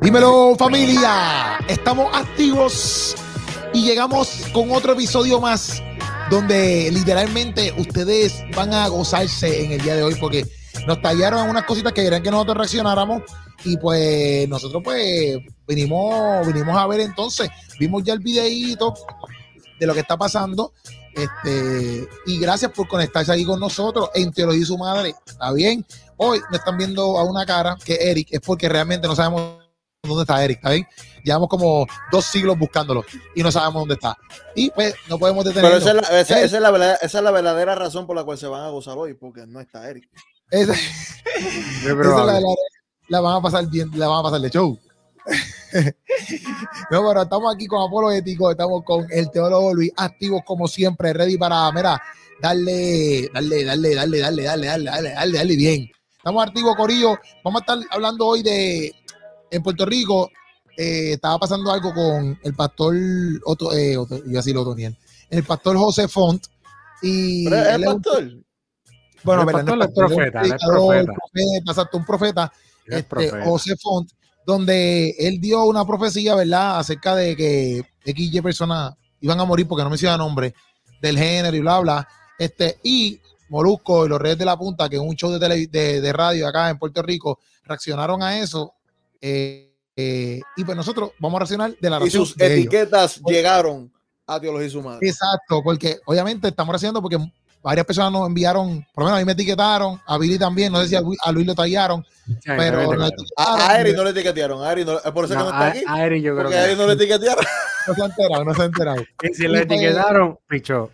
Dímelo familia, estamos activos y llegamos con otro episodio más donde literalmente ustedes van a gozarse en el día de hoy porque nos tallaron unas cositas que querían que nosotros reaccionáramos y pues nosotros pues vinimos, vinimos a ver entonces, vimos ya el videíto de lo que está pasando este, y gracias por conectarse ahí con nosotros en Teología y su madre, ¿está bien? Hoy me están viendo a una cara que Eric es porque realmente no sabemos dónde está Eric, ¿está bien? Llevamos como dos siglos buscándolo y no sabemos dónde está. Y pues no podemos detenerlo. Pero esa es, la, esa, esa es la verdad- esa es la verdadera razón por la cual se van a gozar hoy, porque no está Eric. Esa, esa la, la- la van a pasar bien, la van a pasar de show. no, pero estamos aquí con Apolo Ético, estamos con el teólogo Luis, activos como siempre, ready para, mira, darle, darle, darle, darle, darle, darle, darle, darle, darle, darle bien. Estamos activos, Corillo. Vamos a estar hablando hoy de, en Puerto Rico, eh, estaba pasando algo con el pastor, Otto, eh, Otto- iba a decir Otoniel, el pastor José Font. Y Pero es un- pastor. bueno, El pastor No es profeta, es profeta. profeta, exacto, un profeta, Él es este, profeta. José Font, donde él dio una profecía, ¿verdad? Acerca de que XY personas iban a morir porque no menciona nombre del género y bla, bla. Este, y Molusco y los Reyes de la Punta, que es un show de, tele- de, de radio acá en Puerto Rico, reaccionaron a eso. eh, eh, y pues nosotros vamos a reaccionar de la Y reacción sus de ellos. etiquetas llegaron a Teología y madre. Exacto, porque obviamente estamos haciendo porque varias personas nos enviaron, por lo menos a mí me etiquetaron, a Billy también, no sé si a, Luis- a Luis lo tallaron, Sí, pero etiquetaron, A, a Eric no le etiquetearon. A Eric no, por eso No, que no está a- aquí. a Eric yo creo Porque a que Eric no le etiquetearon. no se ha enterado, no se ha enterado. Y si lo etiquetaron, pichó.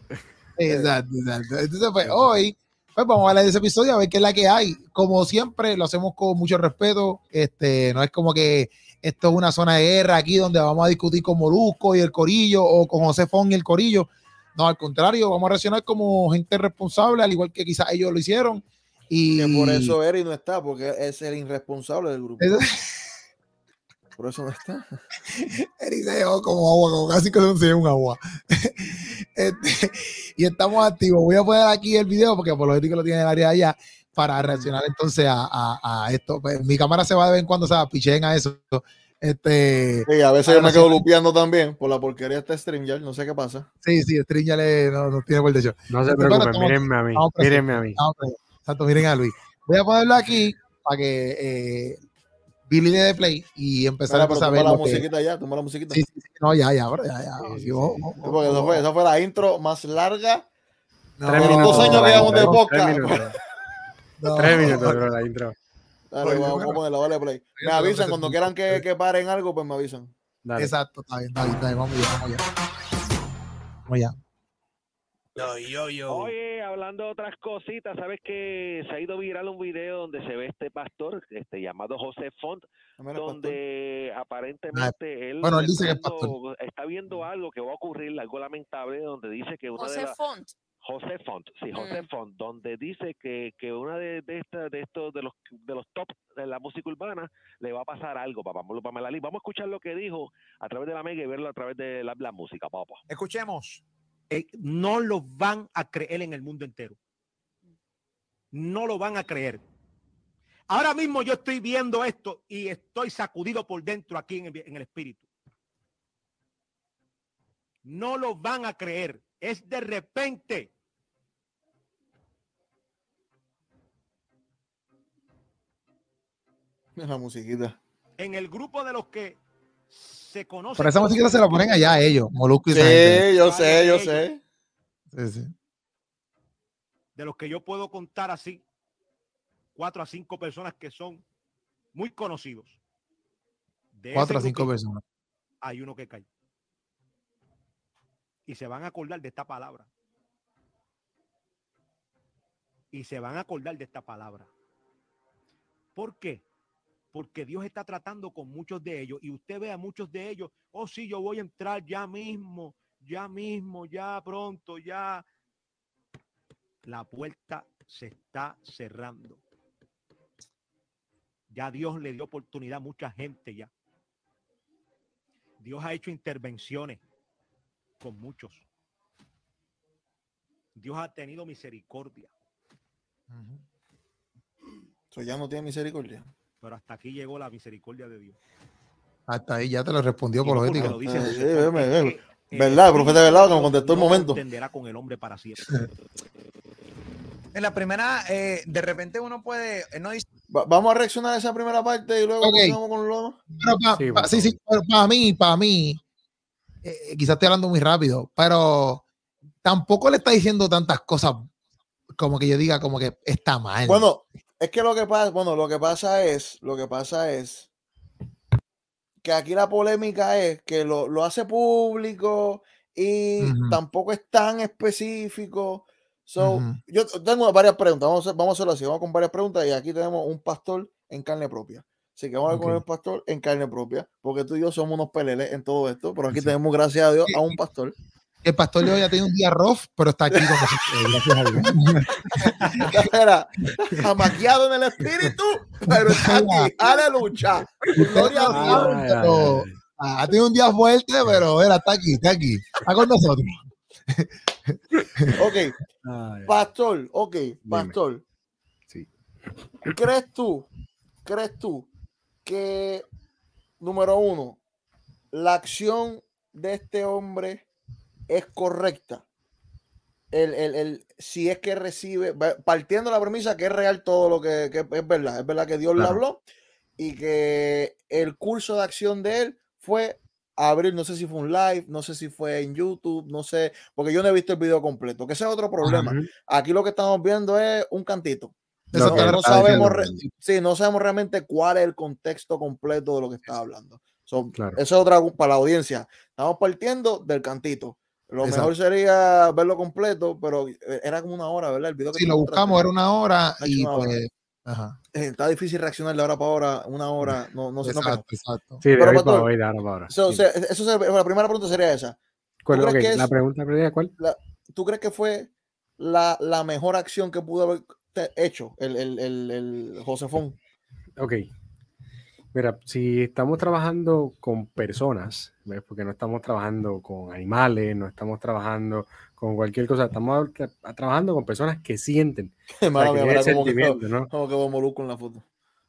Exacto, exacto. Entonces, pues hoy, pues vamos a hablar de ese episodio a ver qué es la que hay. Como siempre, lo hacemos con mucho respeto. Este, no es como que esto es una zona de guerra aquí donde vamos a discutir con Molusco y el Corillo o con José Fon y el Corillo. No, al contrario, vamos a reaccionar como gente responsable, al igual que quizás ellos lo hicieron. Y Que por eso Eric no está, porque es el irresponsable del grupo. Eso- Por eso no está. Eric se dejó como agua, como casi que se un agua. Este, y estamos activos. Voy a poner aquí el video porque por lo ético lo tiene el área allá para reaccionar entonces a, a- a esto. Pues, mi cámara se va de vez en cuando, o sea, pichen a eso. Este, Sí, a veces yo me quedo lupeando también por la porquería de este StreamYard. No sé qué pasa. sí, sí, String ya le, no, no tiene por de hecho. No se Pero preocupen, estamos- mírenme a mí. Mírenme a mí. Exacto, miren a Luis. Voy a ponerlo aquí para que eh, Billy le dé play y empezar a empezar a ver la que- musiquita ya, tumba la musiquita. Sí, sí, sí, no, ya, ya, ahora ya, ya. Sí, Sí, sí, oh, oh, porque esa fue, esa fue la intro más larga. no, Tres minutos. dos años que llevamos de podcast. Tres minutos. no. Tres minutos duró la intro. Dale, Oye, vamos, bueno. vamos a ponerla, vale play. Me avisan cuando quieran que, que paren algo, pues me avisan. Dale. Exacto, está bien, está bien, está bien. Vamos allá, vamos allá. Vamos allá. Yo, yo, yo. Oye, hablando de otras cositas, ¿sabes que se ha ido viral un video donde se ve este pastor este llamado José Font, pastor. donde aparentemente él, bueno, él dice que es está pastor. viendo- está viendo algo que va a ocurrir, algo lamentable, donde dice que una de José las Font. José Font, sí, José Mm. Font, donde dice que, que una de, de estas de estos de los de los top de la música urbana le va a pasar algo, papá. Vamos, Vamos a escuchar lo que dijo a través de la mega y verlo a través de la, la música, papá. Escuchemos. eh, no lo van a creer en el mundo entero. No lo van a creer. Ahora mismo yo estoy viendo esto y estoy sacudido por dentro aquí en el, en el espíritu. No lo van a creer. Es de repente. La musiquita. En el grupo de los que se conocen. Pero esa música se la ponen allá ellos, Molusco y Sí, yo sé, yo sé. Sí, sí. de los que yo puedo contar así, cuatro a cinco personas que son muy conocidos. De Cuatro a cinco personas. Hay uno que cae. Y se van a acordar de esta palabra. Y se van a acordar de esta palabra. ¿Por qué? Porque Dios está tratando con muchos de ellos y usted ve a muchos de ellos, oh sí, yo voy a entrar ya mismo, ya mismo, ya pronto, ya. La puerta se está cerrando. Ya Dios le dio oportunidad a mucha gente ya. Dios ha hecho intervenciones con muchos. Dios ha tenido misericordia, Eso ya no tiene misericordia. Pero hasta aquí llegó la misericordia de Dios. Hasta ahí ya te lo respondió poético. lo dice Eh, sí, eh, ¿Verdad, profeta de verdad, que contestó el momento? contenderá con el hombre para siempre. En la primera, eh, de repente uno puede, él no dice, Va- vamos a reaccionar a esa primera parte y luego Ok. continuamos con lo Pero pa- Sí, pa- por sí, sí, pero para mí, para mí, eh, quizás estoy hablando muy rápido, pero tampoco le está diciendo tantas cosas como que yo diga como que está mal. Bueno, es que lo que pasa, bueno, lo que pasa es, lo que pasa es que aquí la polémica es que lo, lo hace público y tampoco es tan específico. So, yo tengo varias preguntas. Vamos a, vamos a hacerlo así. Vamos con varias preguntas y aquí tenemos un pastor en carne propia. Así que vamos a ver con el pastor en carne propia, porque tú y yo somos unos peleles en todo esto, pero aquí Sí. tenemos, gracias a Dios, a un pastor. El pastor de hoy ha tenido un día rough, pero está aquí con nosotros, gracias a Dios. Era amaqueado en el espíritu, pero está aquí. Aleluya. Gloria a Dios. Ah, Ha tenido un día fuerte, pero era, está aquí, está aquí, está con nosotros. Ok, pastor, ok, pastor. Sí. ¿Crees tú, crees tú que, número uno, la acción de este hombre es correcta? El, el- el- si es que recibe, partiendo de la premisa que es real todo lo que, que es verdad, es verdad que Dios le habló y que el curso de acción de él fue abrir, no sé si fue un live, no sé si fue en YouTube, no sé, porque yo no he visto el video completo, que ese es otro problema. Aquí lo que estamos viendo es un cantito. Eso no estaba sabemos Sí, no sabemos realmente cuál es el contexto completo de lo que está hablando. So, Claro. Eso es otra para la audiencia. Estamos partiendo del cantito. Lo Exacto. mejor sería verlo completo, pero eh, era como una hora, ¿verdad? El video que Si tú lo buscamos era una hora y una hora. pues, ajá, Eh, Está difícil reaccionar de hora para hora, una hora, no, no sé. No, exacto, exacto. Sí, de Pero, hoy para hoy, de ahora para ahora. So, Sí. se- eso se- la primera pregunta sería esa. ¿Cuál- crees ok, que es- La pregunta primera, ¿cuál? ¿Tú crees que fue la, la mejor acción que pudo haber hecho el, el, el, el Josefón? Ok. Mira, si estamos trabajando con personas, ¿ves? porque no estamos trabajando con animales, no estamos trabajando con cualquier cosa, estamos tra- trabajando con personas que sienten. o sea, Mala que mira quedó, sentimientos, ¿no? cómo quedó Molusco en la foto.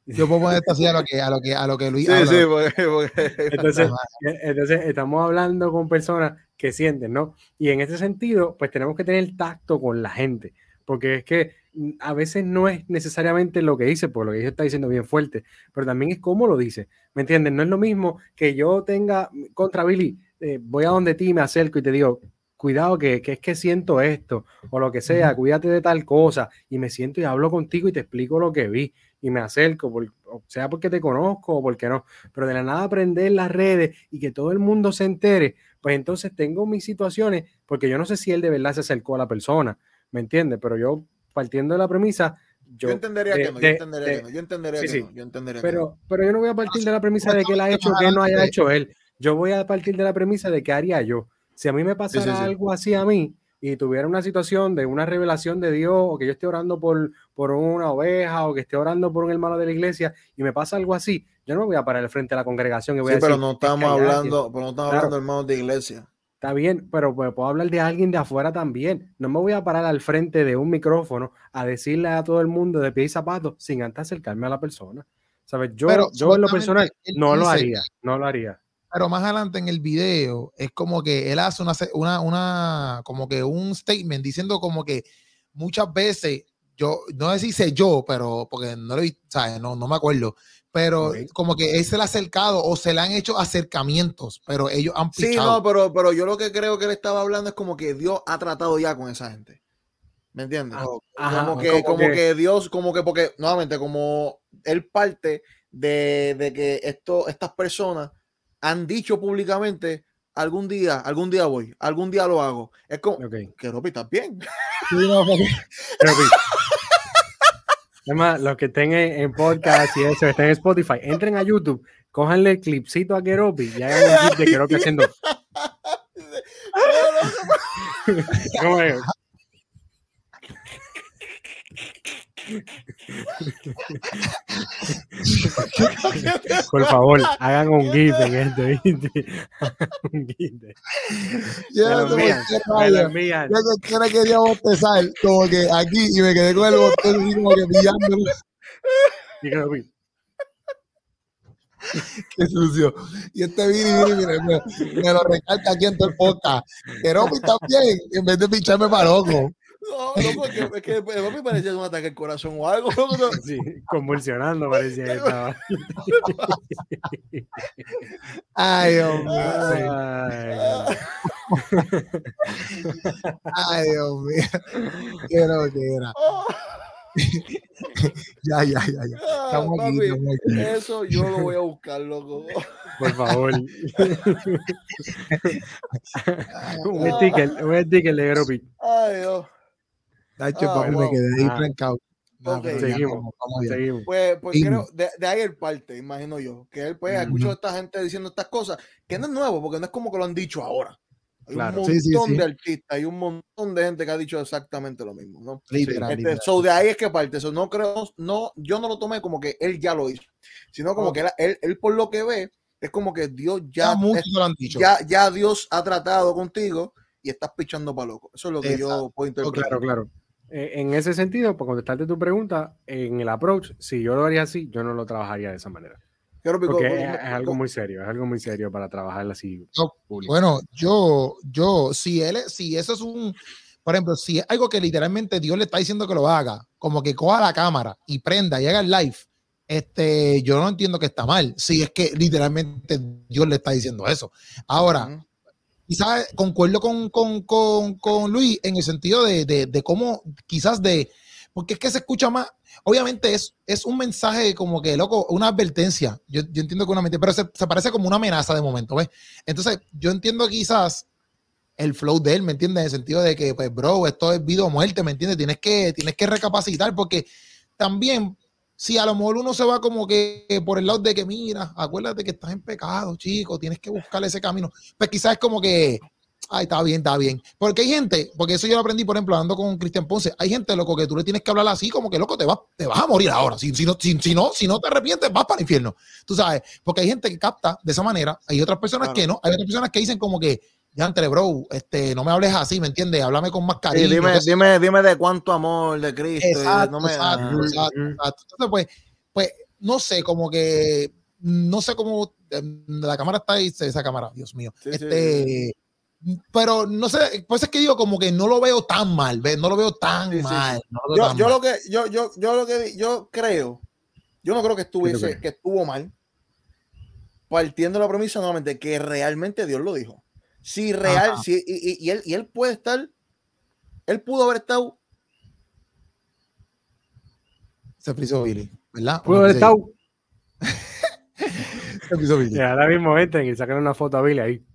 Yo puedo poner esto así a lo que, a lo que, a lo que Luis Sí, habla. sí, porque, porque- Entonces, eh, entonces, estamos hablando con personas que sienten, ¿no? Y en ese sentido, pues tenemos que tener tacto con la gente, porque es que mm, a veces no es necesariamente lo que dice, porque lo que ella está diciendo bien fuerte, pero también es cómo lo dice, ¿me entiendes? No es lo mismo que yo tenga contra Billy, eh, voy a donde ti, me acerco y te digo, cuidado que, que es que siento esto, o lo que sea, cuídate de tal cosa, y me siento y hablo contigo y te explico lo que vi, y me acerco, por- o sea porque te conozco o porque no, pero de la nada aprender las redes y que todo el mundo se entere, pues entonces tengo mis situaciones, porque yo no sé si él de verdad se acercó a la persona, ¿me entiendes? Pero yo, partiendo de la premisa, yo, yo entendería de- que no, yo de- entendería de- que no, yo entendería sí, que no, yo entendería que no. pero, pero yo no voy a partir de la premisa de que él ha hecho que no haya hecho él. Yo voy a partir de la premisa de qué haría yo. Si a mí me pasara sí. algo así a mí y tuviera una situación de una revelación de Dios o que yo esté orando por, por una oveja o que esté orando por un hermano de la iglesia y me pasa algo así, yo no me voy a parar al frente de la congregación y voy Sí, a pero decir, no "Es que estamos hay alguien". hablando, pero no estamos Claro. hablando de hermanos de iglesia. Está bien, pero puedo hablar de alguien de afuera también. No me voy a parar al frente de un micrófono a decirle a todo el mundo de pie y zapatos sin antes acercarme a la persona. ¿Sabes? Yo, Pero yo en lo personal no lo dice- haría, no lo haría. Pero más adelante en el video es como que él hace una, una, una, como que un statement diciendo como que muchas veces, yo, no sé si sé yo, pero porque no lo ¿sabes? No, no me acuerdo, pero como que él se le ha acercado o se le han hecho acercamientos, pero ellos han Sí, pichado. no, pero, pero yo lo que creo que él estaba hablando es como que Dios ha tratado ya con esa gente. ¿Me entiendes? Ah, Ajá, como que, como, que, Dios, como que, porque, nuevamente, como él parte de, de que esto, estas personas han dicho públicamente, algún día, algún día voy, algún día lo hago. Es como, Ok. que Ropi, ¿estás bien? Sí, no, Además, los que estén en, en podcast y eso, estén en Spotify, entren a YouTube, cójanle el clipcito a Keropi y hagan un clip de Keropi haciendo. ¿Cómo es? Por favor, hagan un GIF en este, ¿viste? un GIF. Yo Me lo me. Yo quería bostezar como que aquí y me quedé con el botón así como que pillándolo. Qué sucio. Y este Vini, Vini, mire, me, me lo recalca aquí en todo el podcast. No está bien, en vez de pincharme para loco. No, no, porque es que a mí parecía un ataque al corazón o algo. no. Sí, convulsionando parecía que estaba. Ay, Dios mío. Ay, Ay, Dios mío. Qué lo que era. Ya, ya, ya, ya. Ah, Estamos aquí, papi, estamos aquí. eso yo lo voy a buscar, loco. por favor. un sticker, un sticker de Gero Pi. Ay, Dios. Ah, papi, me wow. quedé ahí Ah. trancado. No, Seguimos. Seguimos. Pues, pues creo, de, de ahí el parte, imagino yo, que él pues Ujú. escuchó a esta gente diciendo estas cosas, que no es nuevo, porque no es como que lo han dicho ahora. Hay Claro. un Sí, montón sí, sí. de artistas, hay un montón de gente que ha dicho exactamente lo mismo, ¿no? Literal, Este, literal. so, de ahí es que parte eso. No creo, no, yo no lo tomé como que él ya lo hizo, sino como Ok. que él, él, él por lo que ve, es como que Dios Ya muchos es- lo han dicho. ya, ya Dios ha tratado contigo y estás pichando para loco. Eso es lo que yo Exacto. puedo interpretar. Claro, claro. Eh, en ese sentido, para contestarte tu pregunta, en el approach, si yo lo haría así, yo no lo trabajaría de esa manera. Porque es, algo muy serio, es algo muy serio para trabajar así. No. Bueno, yo, yo, si él, es- si eso es un, por ejemplo, si es algo que literalmente Dios le está diciendo que lo haga, como que coja la cámara y prenda y haga el live, este, yo no entiendo que está mal. Si es que literalmente Dios le está diciendo eso. Ahora. Quizás concuerdo con, con, con, con Luis en el sentido de, de, cómo, quizás de, porque es que se escucha más, obviamente es, es un mensaje como que, loco, una advertencia. Yo, yo entiendo que una mente, pero se, se parece como una amenaza de momento, ¿ves? Entonces, yo entiendo quizás el flow de él, ¿me entiendes? En el sentido de que, pues, bro, esto es vida o muerte, ¿me entiendes? Tienes que, tienes que recapacitar porque también, si a lo mejor uno se va como que por el lado de que, mira, acuérdate que estás en pecado, chico, tienes que buscar ese camino, pues quizás es como que, ay, está bien, está bien. Porque hay gente, porque eso yo lo aprendí, por ejemplo, hablando con Cristian Ponce, hay gente, loco, que tú le tienes que hablar así, como que, loco, te vas, te vas a morir ahora. Si, si, no, si, si no, si no te arrepientes, vas para el infierno. Tú sabes, porque hay gente que capta de esa manera, hay otras personas Claro. que no, hay otras personas que dicen como que, ya entre bro, este, no me hables así, ¿me entiendes? Háblame con más Sí, cariño. dime, dime, dime de cuánto amor de Cristo. Exacto, no me- exacto, exacto. Entonces, pues, pues, no sé, como que, no sé cómo, em, la cámara está ahí, esa cámara, Dios mío. Sí, sí, este, pero no sé, pues es que digo, como que no lo veo tan mal, ¿ves? No lo veo tan mal. no lo veo yo, tan yo mal. lo que yo, yo, yo lo que yo creo, yo no creo que estuviese, que estuvo mal, partiendo de la premisa nuevamente que realmente Dios lo dijo. Si real, Ajá. si, y, y- y él, y él puede estar, él pudo haber estado, Se frizó Billy, ¿verdad? Pudo haber estado. Se frizó Billy. Y ahora mismo entren y sacan una foto a Billy ahí.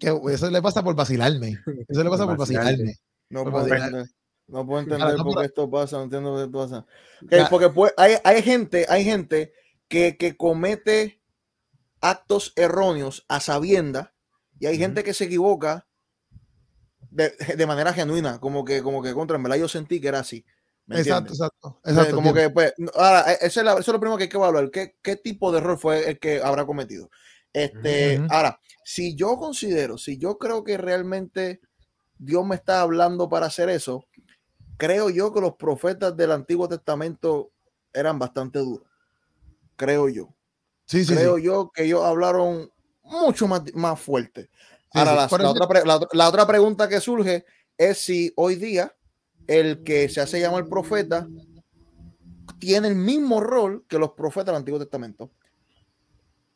Que eso le pasa por vacilarme. Eso le pasa por Por vacilarme. no puedo pues, entender, no puedo entender no, por qué esto pasa, no entiendo por qué esto pasa. Ok, Ya. porque pues, hay, hay gente, hay gente que, que comete actos erróneos a sabienda y hay gente que se equivoca de, de manera genuina, como que, como que contra, en verdad yo sentí que era así. ¿me Exacto, exacto. Exacto como que, pues, ahora, eh, eso es, la- eso es lo primero que hay que evaluar. ¿Qué, qué tipo de error fue el que habrá cometido? Este. Ahora, si yo considero, si yo creo que realmente Dios me está hablando para hacer eso, creo yo que los profetas del Antiguo Testamento eran bastante duros. Creo yo. Sí, sí, creo sí. yo que ellos hablaron mucho más, más fuerte. Sí, Ahora, la- la, otra, la otra- la otra pregunta que surge es si hoy día el que se hace llamar profeta tiene el mismo rol que los profetas del Antiguo Testamento.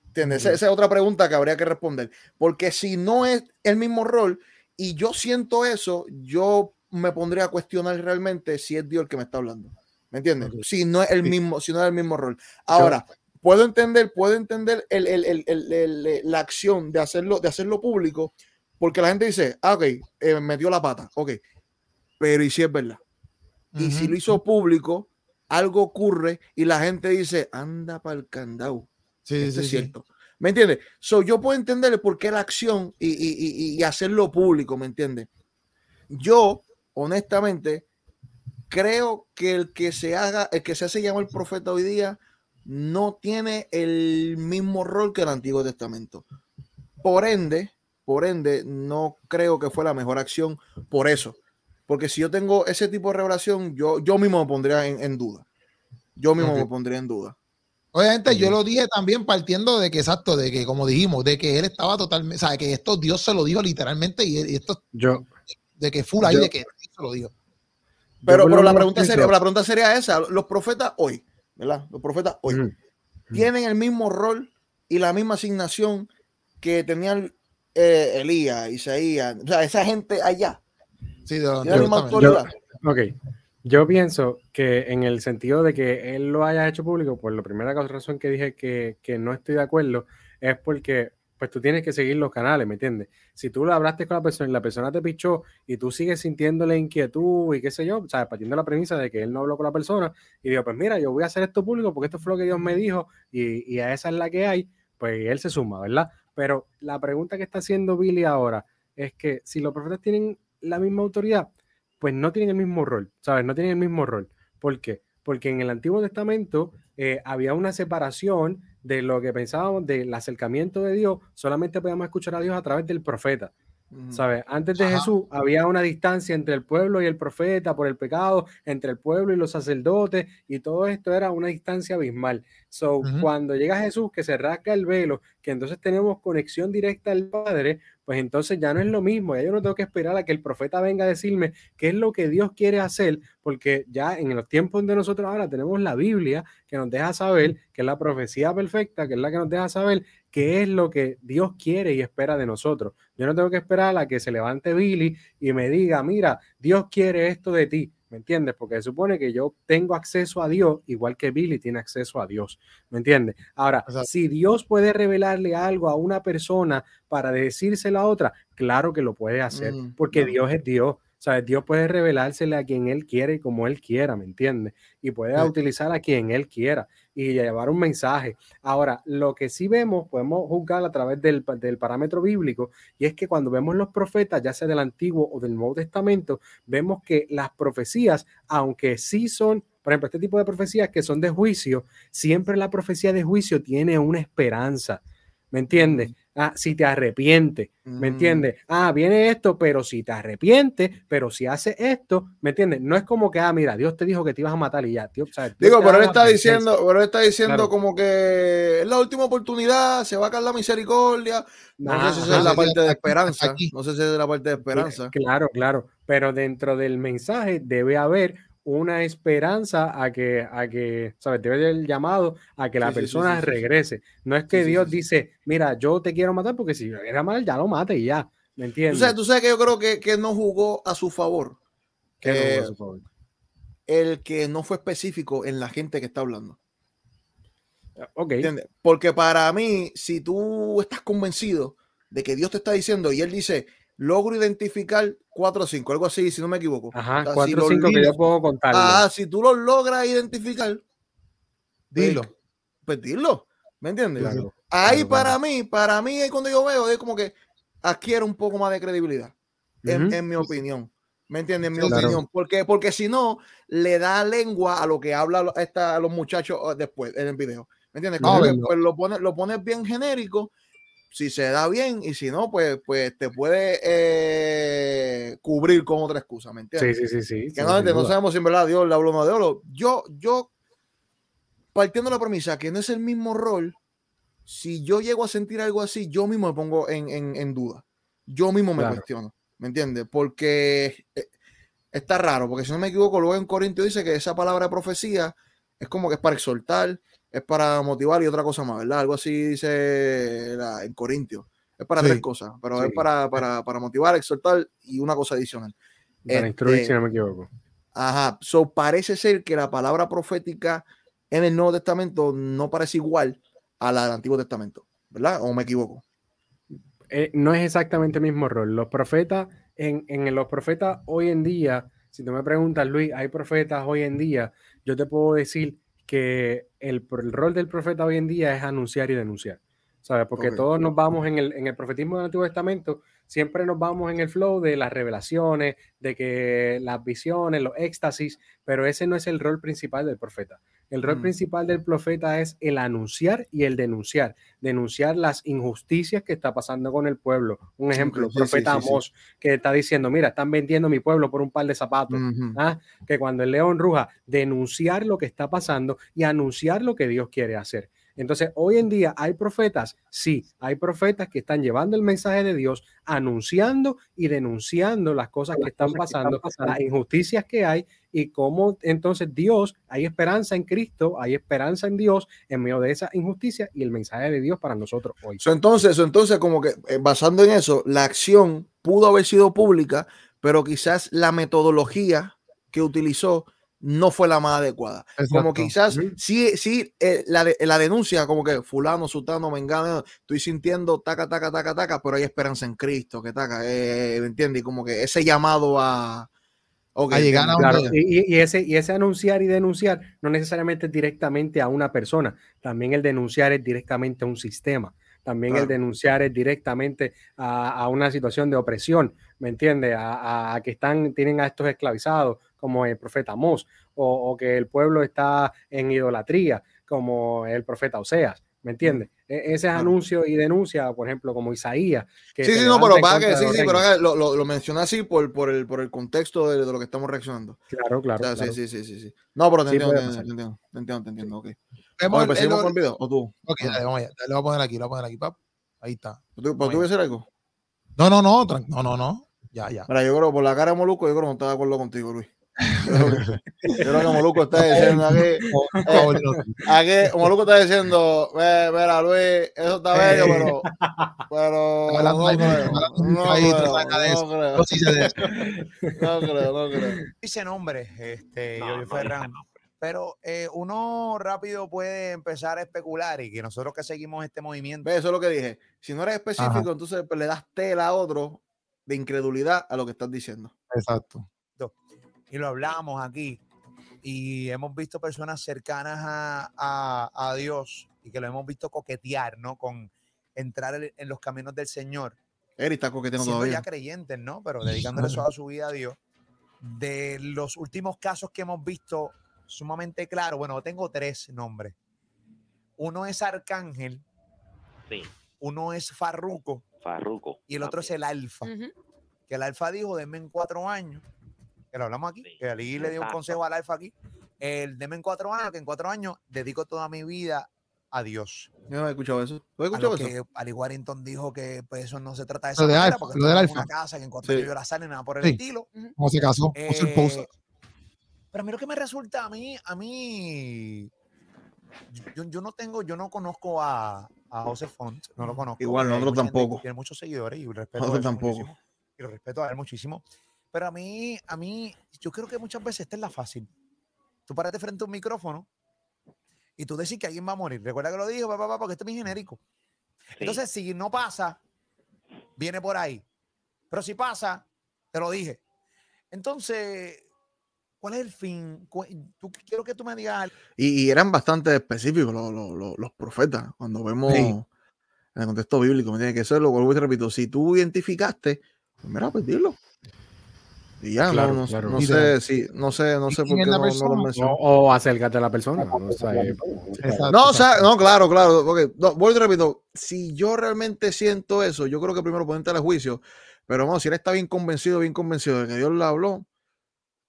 ¿Entiendes? Esa, esa es otra pregunta que habría que responder. Porque si no es el mismo rol y yo siento eso, yo me pondría a cuestionar realmente si es Dios el que me está hablando. ¿Me entiendes? Si no es el mismo, si no es el mismo rol. Ahora, puedo entender, puedo entender el- el- el- el- el- la acción de hacerlo, de hacerlo público, porque la gente dice, ah, ok, eh, metió la pata, ok, pero y si es verdad. Y si lo hizo público, algo ocurre y la gente dice, anda para el candado. Sí, es sí. cierto. ¿Me entiendes? So, yo puedo entender el por qué la acción y, y- y- y hacerlo público, ¿me entiendes? Yo, honestamente, creo que el que se haga, el que se hace llamar profeta hoy día, no tiene el mismo rol que el Antiguo Testamento. Por ende, por ende, no creo que fue la mejor acción por eso. Porque si yo tengo ese tipo de revelación, yo, yo mismo me pondría en, en duda. Yo mismo me pondría en duda. Obviamente, yo lo dije también partiendo de que, exacto, de que, como dijimos, de que él estaba totalmente, o sea, que esto Dios se lo dijo literalmente y, y esto Yo, de que full ahí, Yo- de que se lo dijo. Pero, pero la pregunta sería, la pregunta sería esa: los profetas hoy, ¿verdad? Los profetas hoy tienen el mismo rol y la misma asignación que tenían eh, Elías, Isaías, o sea, esa gente allá. Sí, de lo Tiene la misma Antiguo Testamento. autoridad. Ok. Yo pienso que en el sentido de que él lo haya hecho público, pues la primera razón que dije que, que no estoy de acuerdo es porque pues tú tienes que seguir los canales, ¿me entiendes? Si tú lo hablaste con la persona y la persona te pichó y tú sigues sintiéndole inquietud y qué sé yo, ¿sabes? Partiendo de la premisa de que él no habló con la persona y dijo, pues mira, yo voy a hacer esto público porque esto fue lo que Dios me dijo y, y a esa es la que hay, pues él se suma, ¿verdad? Pero la pregunta que está haciendo Billy ahora es que si los profetas tienen la misma autoridad, pues no tienen el mismo rol, ¿sabes? No tienen el mismo rol. ¿Por qué? Porque en el Antiguo Testamento eh, había una separación de lo que pensábamos del acercamiento de Dios, solamente podíamos escuchar a Dios a través del profeta. ¿Sabes? Antes de Ajá. Jesús había una distancia entre el pueblo y el profeta por el pecado, entre el pueblo y los sacerdotes, y todo esto era una distancia abismal. So, cuando llega Jesús, que se rasca el velo, que entonces tenemos conexión directa al Padre, pues entonces ya no es lo mismo. Ya yo no tengo que esperar a que el profeta venga a decirme qué es lo que Dios quiere hacer, porque ya en los tiempos de nosotros ahora tenemos la Biblia que nos deja saber que es la profecía perfecta, que es la que nos deja saber qué es lo que Dios quiere y espera de nosotros. Yo no tengo que esperar a que se levante Billy y me diga, mira, Dios quiere esto de ti. ¿Me entiendes? Porque se supone que yo tengo acceso a Dios igual que Billy tiene acceso a Dios. ¿Me entiendes? Ahora, si Dios puede revelarle algo a una persona para decírselo a otra, claro que lo puede hacer, Mm, porque. Dios es Dios. ¿Sabes? Dios puede revelársele a quien Él quiere y como Él quiera, ¿me entiendes? Y puede Sí. utilizar a quien Él quiera y llevar un mensaje. Ahora, lo que sí vemos, podemos juzgar a través del, del parámetro bíblico, y es que cuando vemos los profetas, ya sea del Antiguo o del Nuevo Testamento, vemos que las profecías, aunque sí son, por ejemplo, este tipo de profecías que son de juicio, siempre la profecía de juicio tiene una esperanza. ¿Me entiendes? Ah, si te arrepientes, ¿me Mm. entiendes? Ah, viene esto, pero si te arrepientes, pero si haces esto, ¿me entiendes? No es como que, ah, mira, Dios te dijo que te ibas a matar y ya, tío. Digo, te pero él está diciendo, pero él está diciendo Claro. como que es la última oportunidad, se va a caer la misericordia. No sé si esa es la parte de esperanza. aquí. No sé si es la parte de esperanza. Claro, claro. Pero dentro del mensaje debe haber una esperanza a que, a que, ¿sabes? Debe haber el llamado a que la Sí, persona sí, sí, sí. regrese. No es que Dios dice, mira, yo te quiero matar porque si era mal, ya lo mate y ya. ¿Me Tú entiendes? sabes, tú sabes que yo creo que, que no jugó a su favor. ¿Qué no, eh, por su favor? El que no fue específico en la gente que está hablando. Ok. ¿Entiendes? Porque para mí, si tú estás convencido de que Dios te está diciendo y él dice, logro identificar cuatro o cinco, algo así, si no me equivoco. Ajá, O sea, si cuatro o los cinco que yo puedo contarle. Ah, si tú los logras identificar, Dilo. pues dilo. ¿Me entiendes? Claro, Ahí claro, para claro. mí, para mí es cuando yo veo, es como que adquiere un poco más de credibilidad, en, Ujú. en mi opinión. ¿Me entiendes? En mi opinión. Porque, porque si no, le da lengua a lo que hablan esta, los muchachos eh, después en el video. ¿Me entiendes? No, Como que, verdad. pues, lo pones lo pones bien genérico. Si se da bien y si no, pues, pues te puede eh, cubrir con otra excusa. ¿Me entiendes? Sí, sí, sí, sí. que no, no sabemos si en verdad Dios le habló no de oro. Yo, yo, partiendo de la premisa que no es el mismo rol, si yo llego a sentir algo así, yo mismo me pongo en, en- en duda. Yo mismo me Claro. cuestiono. ¿Me entiendes? Porque eh, está raro, porque si no me equivoco, luego en Corintio dice que esa palabra de profecía es como que es para exhortar, es para motivar y otra cosa más, ¿verdad? Algo así dice la- en Corintio. Es para Sí. tres cosas, pero es para, para, para motivar, exhortar y una cosa adicional. Para instruir, Este, si no me equivoco. Ajá, so parece ser que la palabra profética en el Nuevo Testamento no parece igual a la del Antiguo Testamento, ¿verdad? ¿O me equivoco? eh, no es exactamente el mismo rol. Los profetas, en, en los profetas hoy en día, si tú me preguntas, Luis, hay profetas hoy en día, yo te puedo decir que el, el rol del profeta hoy en día es anunciar y denunciar. ¿Sabes? Porque todos nos vamos en el, en el profetismo del Antiguo Testamento, siempre nos vamos en el flow de las revelaciones, de que las visiones, los éxtasis, pero ese no es el rol principal del profeta. El rol Mm. principal del profeta es el anunciar y el denunciar, denunciar las injusticias que está pasando con el pueblo. Un ejemplo, Ok, el sí, profeta sí, sí, sí. Amós, que está diciendo, mira, están vendiendo mi pueblo por un par de zapatos. ¿ah? Que cuando el león ruja, denunciar lo que está pasando y anunciar lo que Dios quiere hacer. Entonces, hoy en día hay profetas, sí, hay profetas que están llevando el mensaje de Dios, anunciando y denunciando las cosas que están pasando, las injusticias que hay y cómo entonces Dios, hay esperanza en Cristo, hay esperanza en Dios en medio de esa injusticia y el mensaje de Dios para nosotros hoy. So, entonces, so, entonces, como que eh, basando en eso, la acción pudo haber sido pública, pero quizás la metodología que utilizó no fue la más adecuada. Como quizás sí, sí, eh, la, de- la denuncia, como que fulano, sutano, mengano, estoy sintiendo taca, taca, taca, taca, pero hay esperanza en Cristo, que taca, eh, ¿me entiendes? Y Como que ese llamado a... A llegar a. Claro, y- y ese, y ese anunciar y denunciar no necesariamente es directamente a una persona, también el denunciar es directamente a un sistema, también el denunciar es directamente a, a una situación de opresión, ¿me entiendes? A, a- que están, tienen a estos esclavizados, como el profeta Mos, o, o que el pueblo está en idolatría, como el profeta Oseas, ¿me entiendes? E- ese Claro. anuncio y denuncia, por ejemplo, como Isaías. que Sí, sí, no, pero para que sí, sí, pero lo, lo, lo mencioné así por, por, el, por el contexto de, de lo que estamos reaccionando. Claro, claro. O sea, claro. Sí, sí, sí, sí. No, pero te Sí, entiendo, te entiendo, te entiendo, te entiendo, ok. Vemos Bueno, el- el- seguimos con el video, o tú. Ok, dale, vamos allá. Le voy a poner aquí, le voy a poner aquí, pap. Ahí está. ¿Tú, pero tú quieres decir algo? No, no, no, no, no, no. Ya, ya. Mira, yo creo, por la cara de Moluco, yo creo que no está de acuerdo contigo, Luis. Yo creo que, Moluco está diciendo aquí, aquí, Moluco está diciendo, "Ve, mira, Luis, eso está bello, Eh. pero, pero, hablando no creo, no creo, no creo, No, sí sé de eso. no creo, no creo. dice nombre, este, No, Yoyo no dice Ferran. Pero eh, uno rápido puede empezar a especular y que nosotros que seguimos este movimiento, eso es lo que dije. Si no eres específico, entonces pues, le das tela a otro de incredulidad a lo que estás diciendo. Exacto. y lo hablamos aquí, y hemos visto personas cercanas a, a- a Dios y que lo hemos visto coquetear, ¿no? Con entrar en, los caminos del Señor, Eri está coqueteando siendo todavía. ya creyentes, ¿no? Pero dedicándole toda su vida a Dios. De los últimos casos que hemos visto sumamente claro, bueno, tengo tres nombres. Uno es Arcángel, Sí, uno es Farruco Farruco. y el otro es el Alfa. Que el Alfa dijo, denme en cuatro años, que lo hablamos aquí, Sí, que Ali le dio un consejo al Alfa aquí, el denme en cuatro años, que en cuatro años dedico toda mi vida a Dios. Yo no he escuchado eso. ¿Tú has A lo escuchado eso? que Ali Warrington dijo que pues, eso no se trata de Lo esa de manera, Alfa, porque lo del Alfa. una casa que en cuatro Sí. años yo la sale, nada por el Sí. estilo. ¿Cómo se casó? Puso el post. Eh, pero a mí lo que me resulta, a mí, a mí, yo, yo no tengo, yo no conozco a, a José Font, no lo conozco. Igual, nosotros tampoco. Tiene muchos seguidores y respeto Nosotros tampoco. muchísimo, Y lo respeto a él muchísimo. Pero a mí, a mí, yo creo que muchas veces esta es la fácil. Tú parate frente a un micrófono y tú decís que alguien va a morir. Recuerda que lo dijo, papá, papá, porque esto es bien genérico. Sí. Entonces, si no pasa, viene por ahí. Pero si pasa, te lo dije. Entonces, ¿cuál es el fin? Tú, quiero que tú me digas algo. Y, y eran bastante específicos los, los- los- los profetas. Cuando vemos Sí. en el contexto bíblico, ¿me entiendes? Que es lo vuelvo y te repito. Si tú identificaste, pues mira, pues dilo. Y ya, no- Claro, no, claro. no sé, si, no sé, no ¿Y sé por qué no, no lo mencionó. O, o acércate a la persona. ¿no? O sea, eh, Exacto, No, o sea, no, claro, claro. no, vuelvo y te repito, si yo realmente siento eso, yo creo que primero ponerte a juicio, pero vamos, si él está bien convencido, bien convencido de que Dios le habló,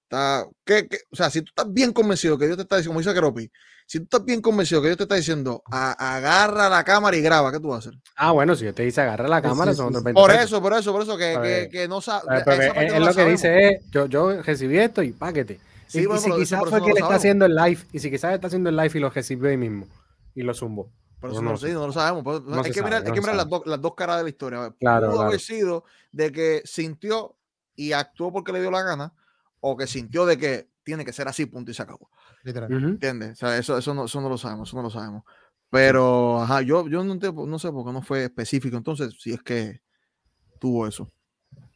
está, ¿qué, qué? o sea, si tú estás bien convencido que Dios te está diciendo, como dice Keropi, si tú estás bien convencido que Dios te está diciendo, "A- agarra la cámara y graba, ¿qué tú vas a hacer? Ah, bueno, si yo te dice agarra la cámara, sí, son sí, otros sí. 20 Por pesos. eso, por eso, por eso, que, que, ver. que no sa- ¿Sabes? esa Porque parte él, no él la lo que dice es, yo, yo recibí esto y páquete. Sí, y, si quizás por fue que le está haciendo el live, y si quizás está haciendo el live y lo recibió ahí mismo, y lo zumbó. Pero Pero eso no no, sé. no lo sabemos. pero No hay que sabe, mirar, hay que mirar las, sabe. dos, las dos caras de la historia. Claro, Pudo claro. haber sido de que sintió y actuó porque le dio la gana, o que sintió de que tiene que ser así, punto y se acabó. Literal. ¿Entiendes? O sea, eso, eso, no, eso no lo sabemos, eso no lo sabemos. Pero, ajá, yo, yo no, sé por qué no fue específico. Entonces, si es que tuvo eso.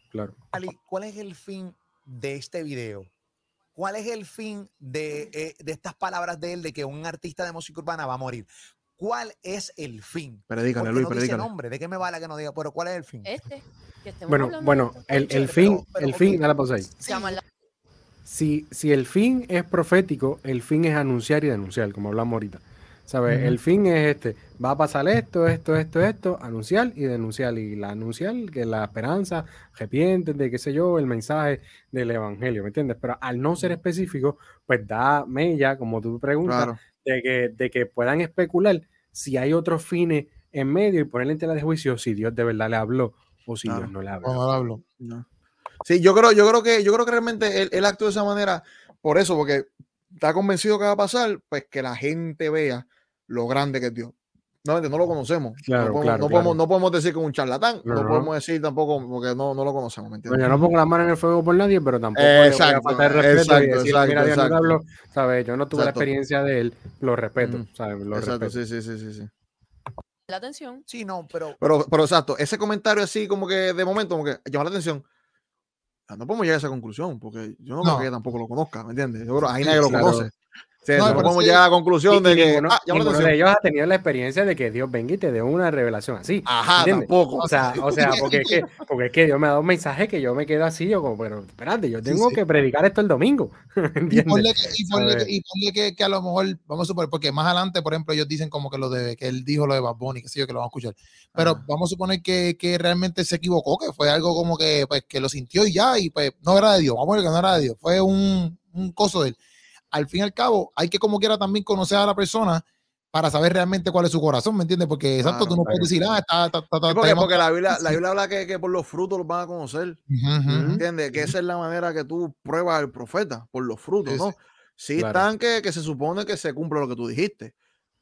Claro. Ali, ¿cuál es el fin de este video? ¿Cuál es el fin de, eh, de estas palabras de él de que un artista de música urbana va a morir? ¿Cuál es el fin? Predícale, Luis, no dice predícale. nombre. ¿De qué me vale que no diga? Pero ¿cuál es el fin? Este, que Bueno, bueno, el, el fin, pero- pero, el fin, ok. dale pausa ahí. Se llama la- Si, si el fin es profético, el fin es anunciar y denunciar, como hablamos ahorita. ¿Sabes? El fin es este, va a pasar esto, esto, esto, esto, anunciar y denunciar. Y la anunciar, que la esperanza, arrepiéntete, qué sé yo, el mensaje del evangelio, ¿me entiendes? Pero al no ser específico, pues da mella, como tú preguntas, Claro. de que, de que puedan especular si hay otros fines en medio y ponerle en tela de juicio si Dios de verdad le habló o si Claro. Dios no le habló. Cuando hablo. No. Sí, yo creo, yo creo que, yo creo que realmente él, él actuó de esa manera por eso, porque está convencido que va a pasar, pues que la gente vea lo grande que es Dios. No, no lo conocemos. Claro, no, podemos, claro, no, claro. podemos, no podemos decir que es un charlatán. No, No, no. podemos decir tampoco porque no, no lo conocemos, ¿me entiendes? Bueno, yo no pongo la mano en el fuego por nadie, pero tampoco Exacto, faltar el respeto exacto, decirle, exacto, mira, exacto. habló", ¿sabes? Yo no tuve Exacto. la experiencia de él, lo respeto, Ujú. ¿sabes? Lo Exacto, respeto. sí, sí, sí, sí, sí. la atención. Sí, no, pero Pero, pero exacto, ese comentario así como que de momento como que llama la atención. No podemos llegar a esa conclusión, porque yo no, creo que ella tampoco lo conozca, ¿me entiendes? Yo creo ahí nadie lo claro. conoce. Sea, No, podemos sí- llegar a la Y, conclusión y de que ninguno, ah, ninguno de ellos ha tenido la experiencia de que Dios venga y te dé una revelación así. Ajá, ¿entiendes? tampoco. O sea, o sea, porque es que, porque es que Dios me ha dado un mensaje que yo me quedo así, yo como, pero espérate, yo tengo sí. que predicar esto el domingo. Y ¿Entiendes? ponle, que, y ponle y ponle que, que a lo mejor, vamos a suponer, porque más adelante, por ejemplo, ellos dicen como que lo de que él dijo lo de Bad Bunny, que sé yo, que lo vamos a escuchar. Pero Ajá. vamos a suponer que, que realmente se equivocó, que fue algo como que, pues, que lo sintió y ya, y pues no era de Dios. Vamos a ver que no era de Dios, fue un, un coso de él. Al fin y al cabo, hay que como quiera también conocer a la persona para saber realmente cuál es su corazón, ¿me entiendes? Porque exacto, Claro, tú no puedes decir, ah, está, está, está, está porque, porque la Biblia, la. Biblia habla que, que por los frutos los van a conocer. Ujú. ¿Entiendes? Que esa es la manera que tú pruebas al profeta, por los frutos, ¿no? Sí Claro. están que, que se supone que se cumple lo que tú dijiste.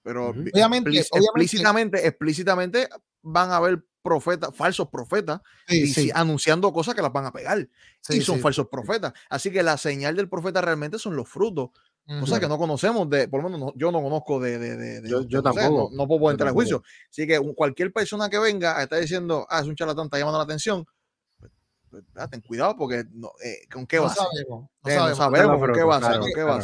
Pero Obviamente, explic- obviamente. explícitamente, explícitamente van a haber profetas, falsos profetas, Sí, y sí, sí, anunciando cosas que las van a pegar. sí, y son falsos profetas. Así que la señal del profeta realmente son los frutos. Cosas que no conocemos, de, por lo menos no- yo no conozco de... de, de- de- Yo- tampoco. No, no puedo entrar en tampoco. juicio. Así que cualquier persona que venga a estar diciendo, ah, es un charlatán, está llamando la atención, pues, pues, ah, ten cuidado porque no, eh, ¿con qué no va a ser? sabemos, no Eh, no sabemos. sabemos con qué frutos, va a ser, claro, a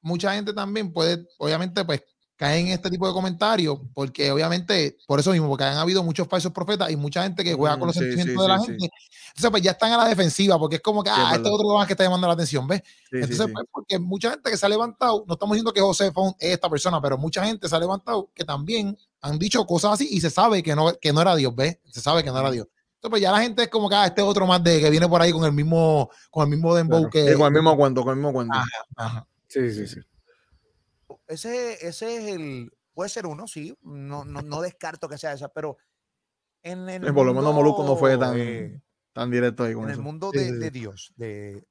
mucha gente también puede, obviamente, pues caer en este tipo de comentarios, porque obviamente, por eso mismo, porque han habido muchos falsos profetas y mucha gente que juega Mm, con los sí, sentimientos sí, de la sí, gente. Entonces, pues ya están a la defensiva, porque es como que, es ah, este verdad. otro más que está llamando la atención, ¿ves? Entonces, pues, porque mucha gente que se ha levantado, no estamos diciendo que José fue es esta persona, pero mucha gente se ha levantado que también han dicho cosas así y se sabe que no, que no era Dios, ¿ves? Se sabe que no era Dios. Entonces, pues ya la gente es como que, ah, este otro más de que viene por ahí con el mismo, con el mismo dembow Claro. que. Con el mismo cuento, con el mismo cuento. Ajá, ajá. Sí, sí, sí. Ese, ese es el. Puede ser uno, sí. No, no, no descarto que sea esa, pero en el. Eh, por lo menos Molusco no fue mundo, tan, eh, tan directo ahí con en el eso. mundo Sí, de, sí, sí. de Dios, de.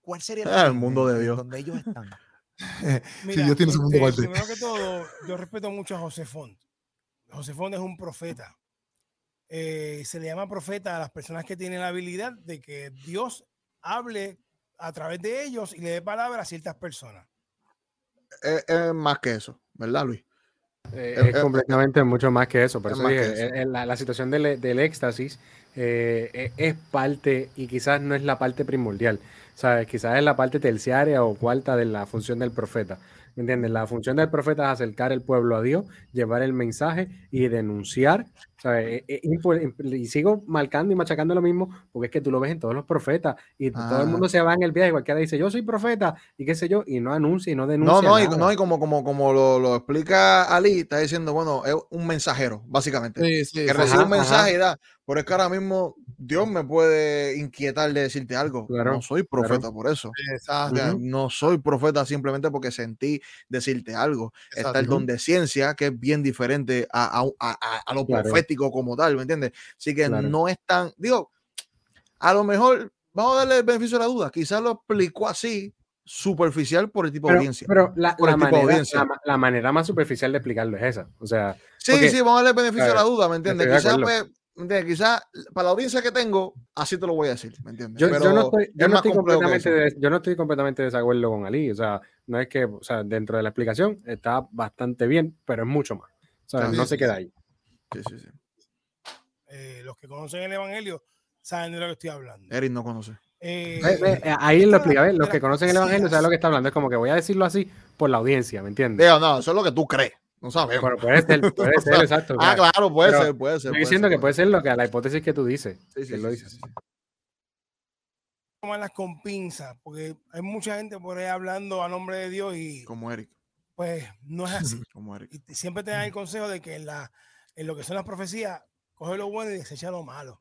¿Cuál sería Ah, el fin mundo de en Dios. Donde ellos están. Mira, Dios tiene su mundo este, aparte. Primero que todo, yo respeto mucho a José Font. José Font es un profeta. Eh, se le llama profeta a las personas que tienen la habilidad de que Dios hable a través de ellos y le dé palabra a ciertas personas. Es, es más que eso, ¿verdad, Luis? Eh, es completamente mucho más que eso. Por es eso más que dije, eso. la, la situación del, del éxtasis eh, eh, es parte y quizás no es la parte primordial. ¿sabes? Quizás es la parte terciaria o cuarta de la función del profeta. ¿Me entiendes? La función del profeta es acercar el pueblo a Dios, llevar el mensaje y denunciar. ¿sabes? Eh, eh, impo- imp- y sigo marcando y machacando lo mismo porque es que tú lo ves en todos los profetas y todo el Ah. mundo se va en el viaje y cualquiera dice yo soy profeta y qué sé yo y no anuncia y no No, denuncia. no, y, nada. no, y como, como, como lo, lo explica Ali, está diciendo, bueno, es un mensajero, básicamente. Sí, sí, que recibe un Ajá, mensaje y da. Pero es que ahora mismo Dios me puede inquietar de decirte algo. Claro, no soy profeta por eso. Exacto. O sea. No soy profeta simplemente porque sentí decirte algo. Está el Exacto. don de ciencia, que es bien diferente a, a- a- a- a lo Claro. profético como tal, ¿me entiendes? Así que Claro. no es tan, digo, a lo mejor, vamos a darle el beneficio de la duda, quizás lo explicó así, superficial por el tipo de Pero, audiencia. pero la, la de manera, audiencia. la la manera más superficial de explicarlo es esa. O sea, Sí, porque- sí, vamos a darle el beneficio de la Claro, duda, ¿me entiendes? de Quizás, pues, ¿me entiendes? Quizás para la audiencia que tengo, así te lo voy a decir, ¿me entiendes? yo, yo Pero no estoy, yo es no más estoy complejo que completamente de- yo no estoy completamente de desacuerdo con Ali. O sea, no es que, o sea, dentro de la explicación está bastante bien, pero es mucho más. O sea, no Sí, se queda ahí. Sí, sí, sí. Eh, los que conocen el Evangelio saben de lo que estoy hablando. Eric no conoce. Eh, eh, ahí lo explica, ¿ves? Los que conocen el evangelio saben lo que está hablando. Es como que voy a decirlo así por la audiencia, ¿me entiendes? Digo, no, eso es lo que tú crees. No sabemos. Bueno, puede ser, puede ser, exacto. Ah, claro. claro, puede Pero ser, puede ser. Estoy puede diciendo ser, que puede ser lo que la hipótesis que tú dices. Sí, sí, que lo sí, dices. sí, sí. Tomarlas con pinzas, porque hay mucha gente por ahí hablando a nombre de Dios y Como Eric. pues no es así. Como Eric. Y siempre te dan el consejo de que en, la, en lo que son las profecías, coge lo bueno y desecha lo malo.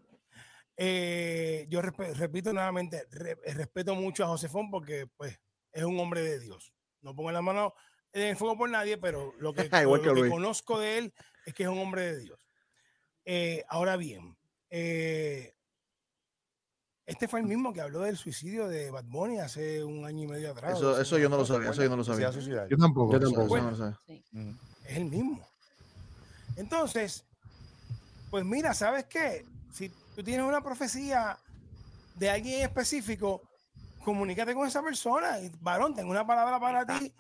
Eh, yo repito nuevamente, re- respeto mucho a Josefón porque pues es un hombre de Dios. No pongo la mano en el fuego por nadie, pero lo que, Igual lo que conozco de él es que es un hombre de Dios. Eh, ahora bien, eh, este fue el mismo que habló del suicidio de Bad Bunny hace un año y medio atrás. Eso, eso yo no lo sabía. Eso yo no lo sabía. Yo tampoco. Yo tampoco. Eso no lo sabía. Sí. es el mismo. Entonces, pues mira, ¿sabes qué? Si tú tienes una profecía de alguien específico, comunícate con esa persona. Y, varón, tengo una palabra para ti.